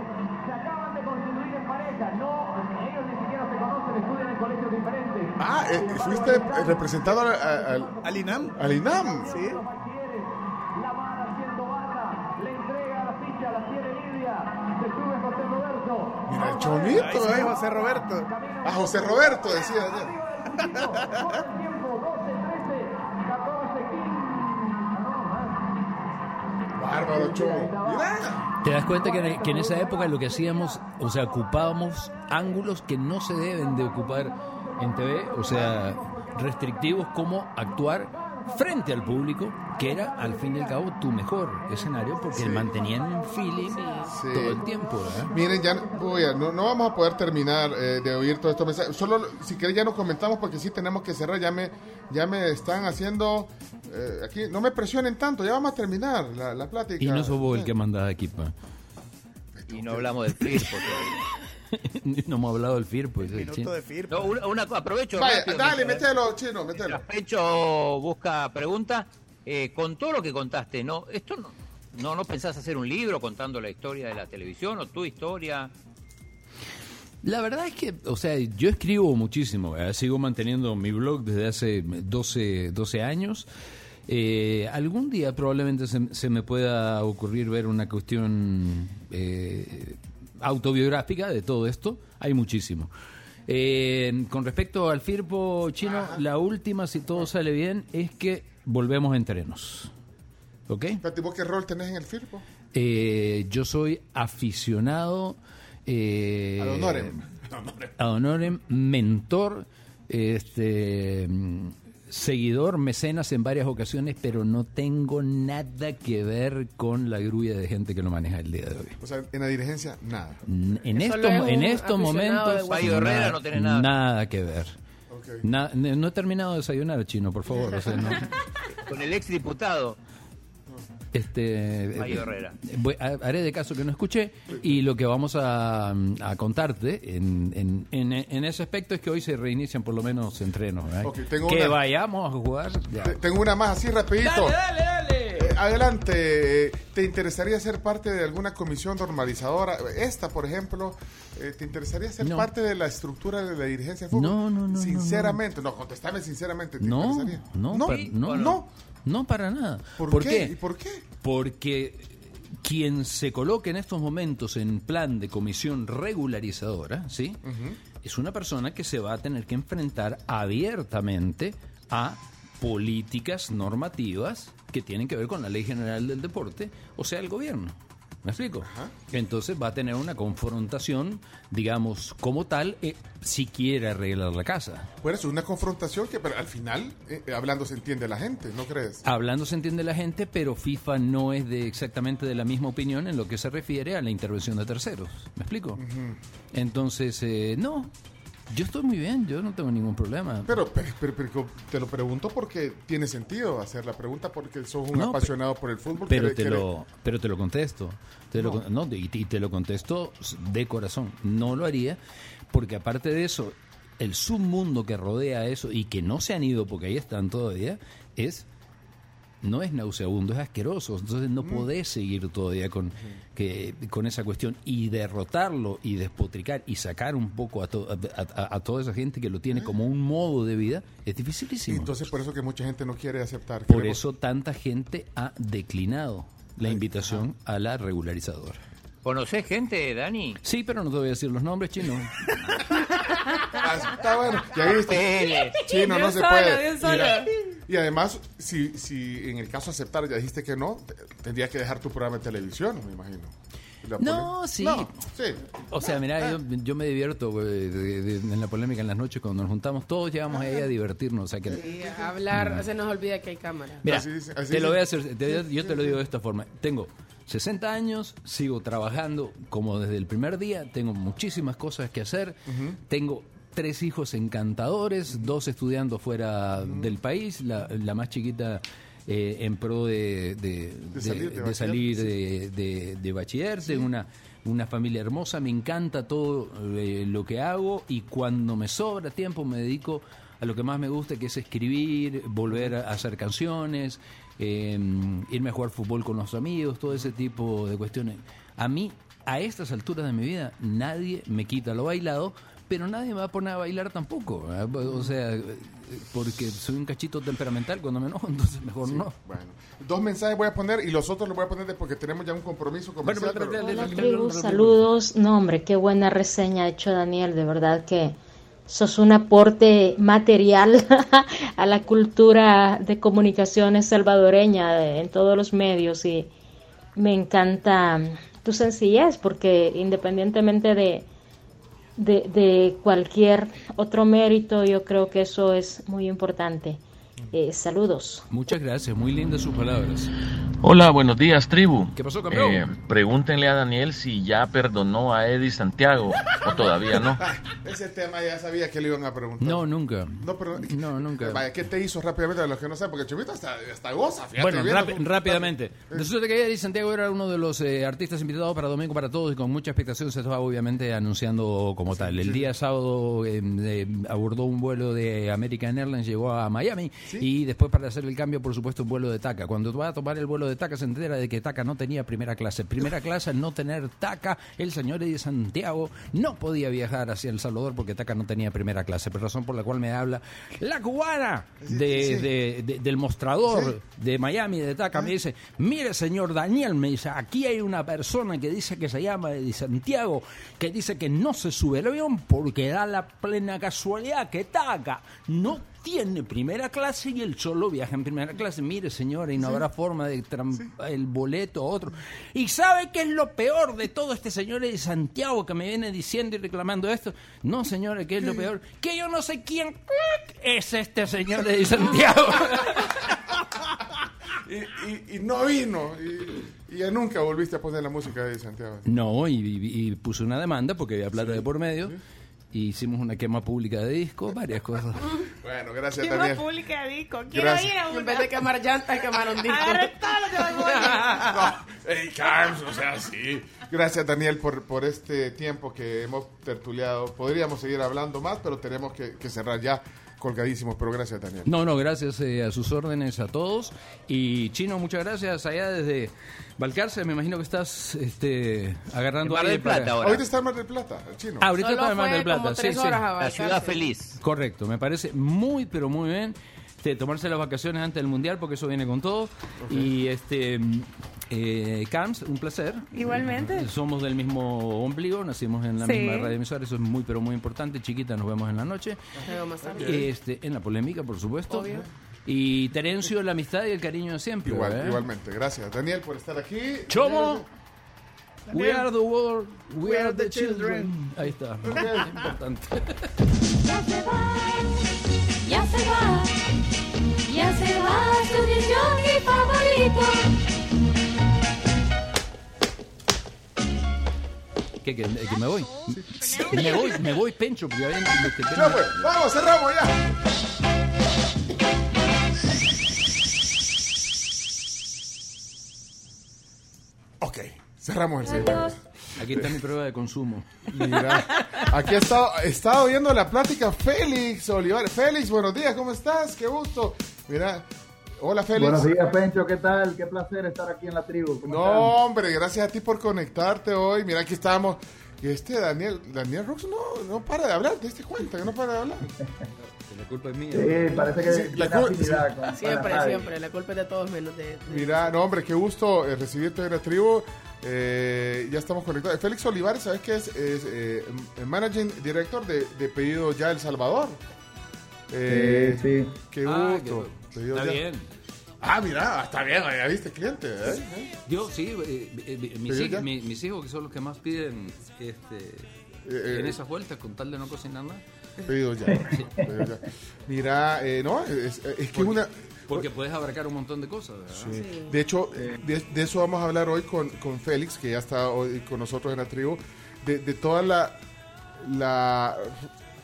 se acaban de constituir en pareja, no, ellos ni siquiera se conocen, estudian en colegios diferentes. Ah, eh, fuiste representado al, al, Al INAM. al INAM. Sí. La van haciendo barra, le entrega la ficha, la tiene Lidia, se sube José Roberto. Mira, el Ahí Chomito, sí, eh. José Roberto. Ah, José Roberto, decía ayer. Corre el tiempo, 12, 13, 14, 15. Bárbaro. Mira. Te das cuenta que, que en esa época lo que hacíamos, o sea, ocupábamos ángulos que no se deben de ocupar en TV, o sea, restrictivos como actuar frente al público, que era al fin y al cabo tu mejor escenario, porque mantenían un feeling Sí. todo el tiempo. ¿verdad? Miren, ya oye, no, no vamos a poder terminar eh, de oír estos mensajes. Solo si querés ya nos comentamos porque sí tenemos que cerrar. Ya me, ya me están haciendo eh, aquí. No me presionen tanto. Ya vamos a terminar la, la plática. Y no sos vos el que mandaba aquí, pa. Y no hablamos del FIRPO todavía. no hemos hablado del FIR, pues. el Minuto chino. de firma. No, una, una- aprovecho. Vaya, rápido, dale, mientras- mételo, chino, mételo. Pecho busca pregunta. eh, con todo lo que contaste, ¿no? ¿Esto no, no, no pensás hacer un libro contando la historia de la televisión o tu historia? La verdad es que, o sea, yo escribo muchísimo, ¿verdad? sigo manteniendo mi blog desde hace 12, 12 años. Eh, algún día probablemente se, se me pueda ocurrir ver una cuestión eh, autobiográfica de todo esto. Hay muchísimo. Eh, con respecto al FIRPO chino, la última, si todo sale bien, es que volvemos a entrenos. ¿Ok? ¿vos qué rol tenés en el FIRPO? Eh, yo soy aficionado. Eh, Ad honorem. ad honorem, mentor, este, seguidor, mecenas en varias ocasiones, pero no tengo nada que ver con la grulla de gente que lo maneja el día de hoy. O sea, en la dirigencia, nada. N- En Solo estos, es un en estos momentos, Herrera no tiene nada. nada que ver. Na- no he terminado de desayunar, chino, por favor. o sea, no. Con el ex diputado Este, Mario Herrera. voy- haré de caso que no escuché y lo que vamos a, a contarte en, en, en, en ese aspecto es que hoy se reinician por lo menos entrenos. tengo que una- vayamos a jugar. ya. Tengo una más así rapidito. Dale, dale, dale. adelante, eh, ¿te interesaría ser parte de alguna comisión normalizadora? Esta, por ejemplo, eh, ¿te interesaría ser No. parte de la estructura de la dirigencia de fútbol? No, no, no, no, Sinceramente, no, contestame sinceramente, ¿te No, interesaría? no, no, no, no. No, para nada. ¿Por, qué? ¿Y por qué? Porque quien se coloque en estos momentos en plan de comisión regularizadora, ¿sí? Es una persona que se va a tener que enfrentar abiertamente a políticas normativas que tienen que ver con la Ley General del Deporte, o sea, el gobierno. ¿Me explico? Entonces va a tener una confrontación, digamos, como tal, eh, si quiere arreglar la casa. Por eso, una confrontación que pero al final, eh, hablando, se entiende la gente, ¿no crees? Hablando se entiende la gente, pero FIFA no es de exactamente de la misma opinión en lo que se refiere a la intervención de terceros. ¿Me explico? Entonces, eh, no, yo estoy muy bien, yo no tengo ningún problema. Pero, pero, pero- pero te lo pregunto porque tiene sentido hacer la pregunta porque sos un No, apasionado por el fútbol. pero quiere- te lo pero te lo contesto te lo No. no, y, y te lo contesto de corazón no lo haría porque aparte de eso el submundo que rodea eso y que no se han ido porque ahí están todavía es no es nauseabundo, es asqueroso. Entonces no podés seguir todavía con, que, con esa cuestión y derrotarlo y despotricar y sacar un poco a, to- a, a- a toda esa gente que lo tiene como un modo de vida es dificilísimo. Entonces, por eso que mucha gente no quiere aceptar. Por Queremos- eso tanta gente ha declinado la invitación a la regularizadora. ¿Conocés gente, Dani? Sí, pero no te voy a decir los nombres, chino. Ah, Está bueno, ya viste. Chino, no se solo, puede. Dios solo. Mira, y además, si, si en el caso aceptar ya dijiste que no, te- tendrías que dejar tu programa de televisión, me imagino. No, sí. No, sí. O sea, mira, yo, yo me divierto güey, de- de- en la polémica en las noches cuando nos juntamos todos, llegamos ahí a divertirnos. O sea que, Y hablar, se nos olvida que hay cámara. Mira, Así dice- así te lo voy a hacer, te- yo te lo digo de esta forma. Tengo 60 años, sigo trabajando como desde el primer día, tengo muchísimas cosas que hacer, tengo tres hijos encantadores, dos estudiando fuera del país, la, la más chiquita eh, en pro de, de- De de- salir de de bachiller, salir sí. bachiller, una, una familia hermosa, me encanta todo eh, lo que hago y cuando me sobra tiempo me dedico a lo que más me gusta, que es escribir, volver a hacer canciones, eh, irme a jugar fútbol con los amigos, todo ese tipo de cuestiones. A mí, a estas alturas de mi vida, nadie me quita lo bailado, pero nadie me va a poner a bailar tampoco. ¿eh? O sea, eh, porque soy un cachito temperamental cuando me enojo, entonces mejor no. Bueno, dos mensajes voy a poner y los otros los voy a poner porque tenemos ya un compromiso comercial. pero- pero- pero- Hola, tribu, saludos. No, hombre, qué buena reseña ha hecho Daniel. De verdad que sos un aporte material a la cultura de comunicaciones salvadoreña de- en todos los medios y me encanta tu sencillez porque independientemente de, de, de cualquier otro mérito, yo creo que eso es muy importante. Eh, saludos. Muchas gracias, muy lindas sus palabras. Hola, buenos días, tribu. ¿Qué pasó, campeón? Eh, pregúntenle a Daniel si ya perdonó a Eddie Santiago o todavía no. Ese tema ya sabía que le iban a preguntar. No, nunca. No, pero, No, nunca. Vaya, ¿qué te hizo rápidamente a los que no saben? Porque Chumito hasta, hasta goza, fíjate. Bueno, viendo rápi- rápidamente. Resulta que Eddie Santiago era uno de los eh, artistas invitados para Domingo para Todos y con mucha expectación se estaba obviamente anunciando como tal. El día sábado eh, eh, abordó un vuelo de American Airlines, llegó a Miami y después para hacer el cambio, por supuesto, un vuelo de TACA. Cuando va a tomar el vuelo de TACA se entera de que TACA no tenía primera clase. Primera clase, al no tener TACA, el señor Eddie Santiago no podía viajar hacia El Salvador porque TACA no tenía primera clase. Por razón por la cual me habla la cubana de, de- de- del mostrador de Miami, de TACA, me dice, mire señor Daniel, me dice, aquí hay una persona que dice que se llama Eddie Santiago, que dice que no se sube al avión porque da la plena casualidad que TACA no tiene primera clase y él solo viaja en primera clase. Mire, señora, y no habrá forma de tram- el boleto a otro. ¿Y sabe qué es lo peor de todo este señor de Santiago que me viene diciendo y reclamando esto? No, señora, ¿qué es lo peor? Que yo no sé quién es este señor de Santiago. Y, y- y no vino. Y, y ya nunca volviste a poner la música de Santiago. No, y, y- y puse una demanda porque había plata de por medio. Y hicimos una quema pública de discos, varias cosas. Bueno, gracias, Quema Daniel. pública de disco. Quiero Gracias. ir a En una. vez de quemar llantas, quemaron discos. Agarré todo lo que me voy. No, ey, Carms, o sea, sí. Gracias, Daniel, por, por este tiempo que hemos tertuliado. Podríamos seguir hablando más, pero tenemos que, que cerrar ya colgadísimos, pero gracias, Daniel. No, no, gracias eh, a sus órdenes a todos. Y Chino, muchas gracias. Allá desde Balcarce, me imagino que estás este, agarrando Mar aire del Plata para- ahora. Ahorita está en Mar del Plata, el chino. Ah, ahorita Solo está en Mar del Plata. como tres sí, sí. a La ciudad feliz. Correcto, me parece muy, pero muy bien. Este, tomarse las vacaciones antes del mundial, porque eso viene con todo. Y este. Eh, Camps, un placer. Igualmente. Somos del mismo ombligo, nacimos en la Sí. misma radio emisora, eso es muy, pero muy importante. Chiquita, nos vemos en la noche. Nos vemos más tarde. Este, en la polémica, por supuesto. Obvio. Y Terencio, la amistad y el cariño de siempre. Igual, ¿eh? Igualmente, gracias. Daniel por estar aquí. Chomo. We are the world, we, We are, the the children. children. Ahí está. Importante. Ya se va, ya se va, ya se va su disjockey favorito. ¿Qué, que, que me voy? Me voy, me voy, Pencho, porque ya ven lo que tengo. Ya, pues, vamos, cerramos ya. Ok, cerramos el segmento. Aquí está mi prueba de consumo. Mira, aquí he estado viendo la plática Félix Olivares. Félix, buenos días, ¿cómo estás? Qué gusto. Mira, hola Félix. Buenos días, Pencho, ¿qué tal? Qué placer estar aquí en la tribu. ¿Cómo No, están? hombre, gracias a ti por conectarte hoy. Mira, aquí estamos. Y este Daniel, Daniel Rux no, no para de hablar, te diste cuenta que no para de hablar. La culpa es mía. Sí, parece que Sí, la tiene cul- afinidad sí. con- con Siempre, siempre. La culpa es de todos menos de... de- Mira, no, hombre, qué gusto eh, recibirte en la tribu. Eh, ya estamos conectados. Félix Olivares, ¿sabes qué es? Es eh, el managing director de, de Pedido Ya El Salvador. Eh, Sí, sí. Qué Ah, gusto. qué- Pedido está Ya. bien. Ah, mira, está bien, ya viste cliente. ¿eh? Yo sí, eh, eh, mis, ¿Pedido hij- ya? mi- mis hijos que son los que más piden este, Eh, en esas vueltas con tal de no cocinar nada. Pedido ya. Pedido ya. Mira, eh, no, es, es que una. Porque puedes abarcar un montón de cosas, ¿verdad? Sí. De hecho, de, de eso vamos a hablar hoy con, con Félix, que ya está hoy con nosotros en la tribu, de, de toda la, la...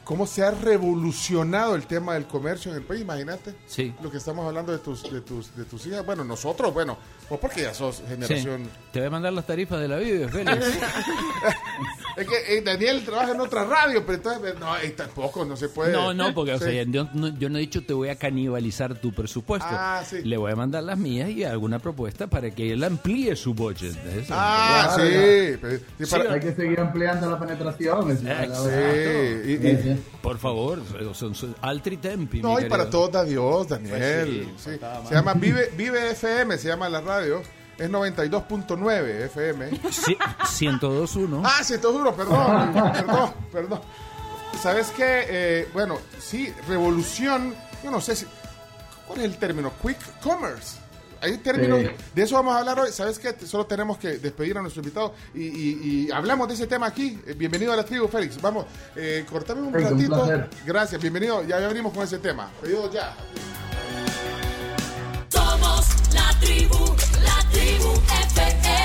cómo se ha revolucionado el tema del comercio en el país, imagínate. Sí. Lo que estamos hablando de tus, de tus, de tus hijas. Bueno, nosotros, bueno, vos porque ya sos generación... Sí. Te voy a mandar las tarifas de la vida, Félix. es que eh, Daniel trabaja en otra radio, pero entonces, no, eh, tampoco, no se puede. No, no, porque o Sí. sea, yo, no, yo no he dicho te voy a canibalizar tu presupuesto. Ah, sí. Le voy a mandar las mías y alguna propuesta para que él amplíe su budget. Eso. Ah, Claro, sí. pero- sí, para- Hay que seguir ampliando la penetración. es Exacto. y- y-. Por favor, son, son altri tempi. No, y para todos da Dios, Daniel. Pues Sí. sí, faltaba Se llama Vive, Vive FM, se llama la radio es 92.9 FM. Sí, 102.1. Ah, 102.1, perdón, perdón, perdón. ¿Sabes qué? Eh, bueno, sí, revolución, yo no sé si... ¿Cuál es el término? Quick Commerce. Hay términos, sí. de eso vamos a hablar hoy. ¿Sabes qué? Solo tenemos que despedir a nuestro invitado y, hablamos de ese tema aquí. Eh, bienvenido a la tribu, Félix. Vamos, eh, cortame un ratito. Gracias, bienvenido. Ya venimos con ese tema. Pedido ya. Somos la tribu. Primo FM.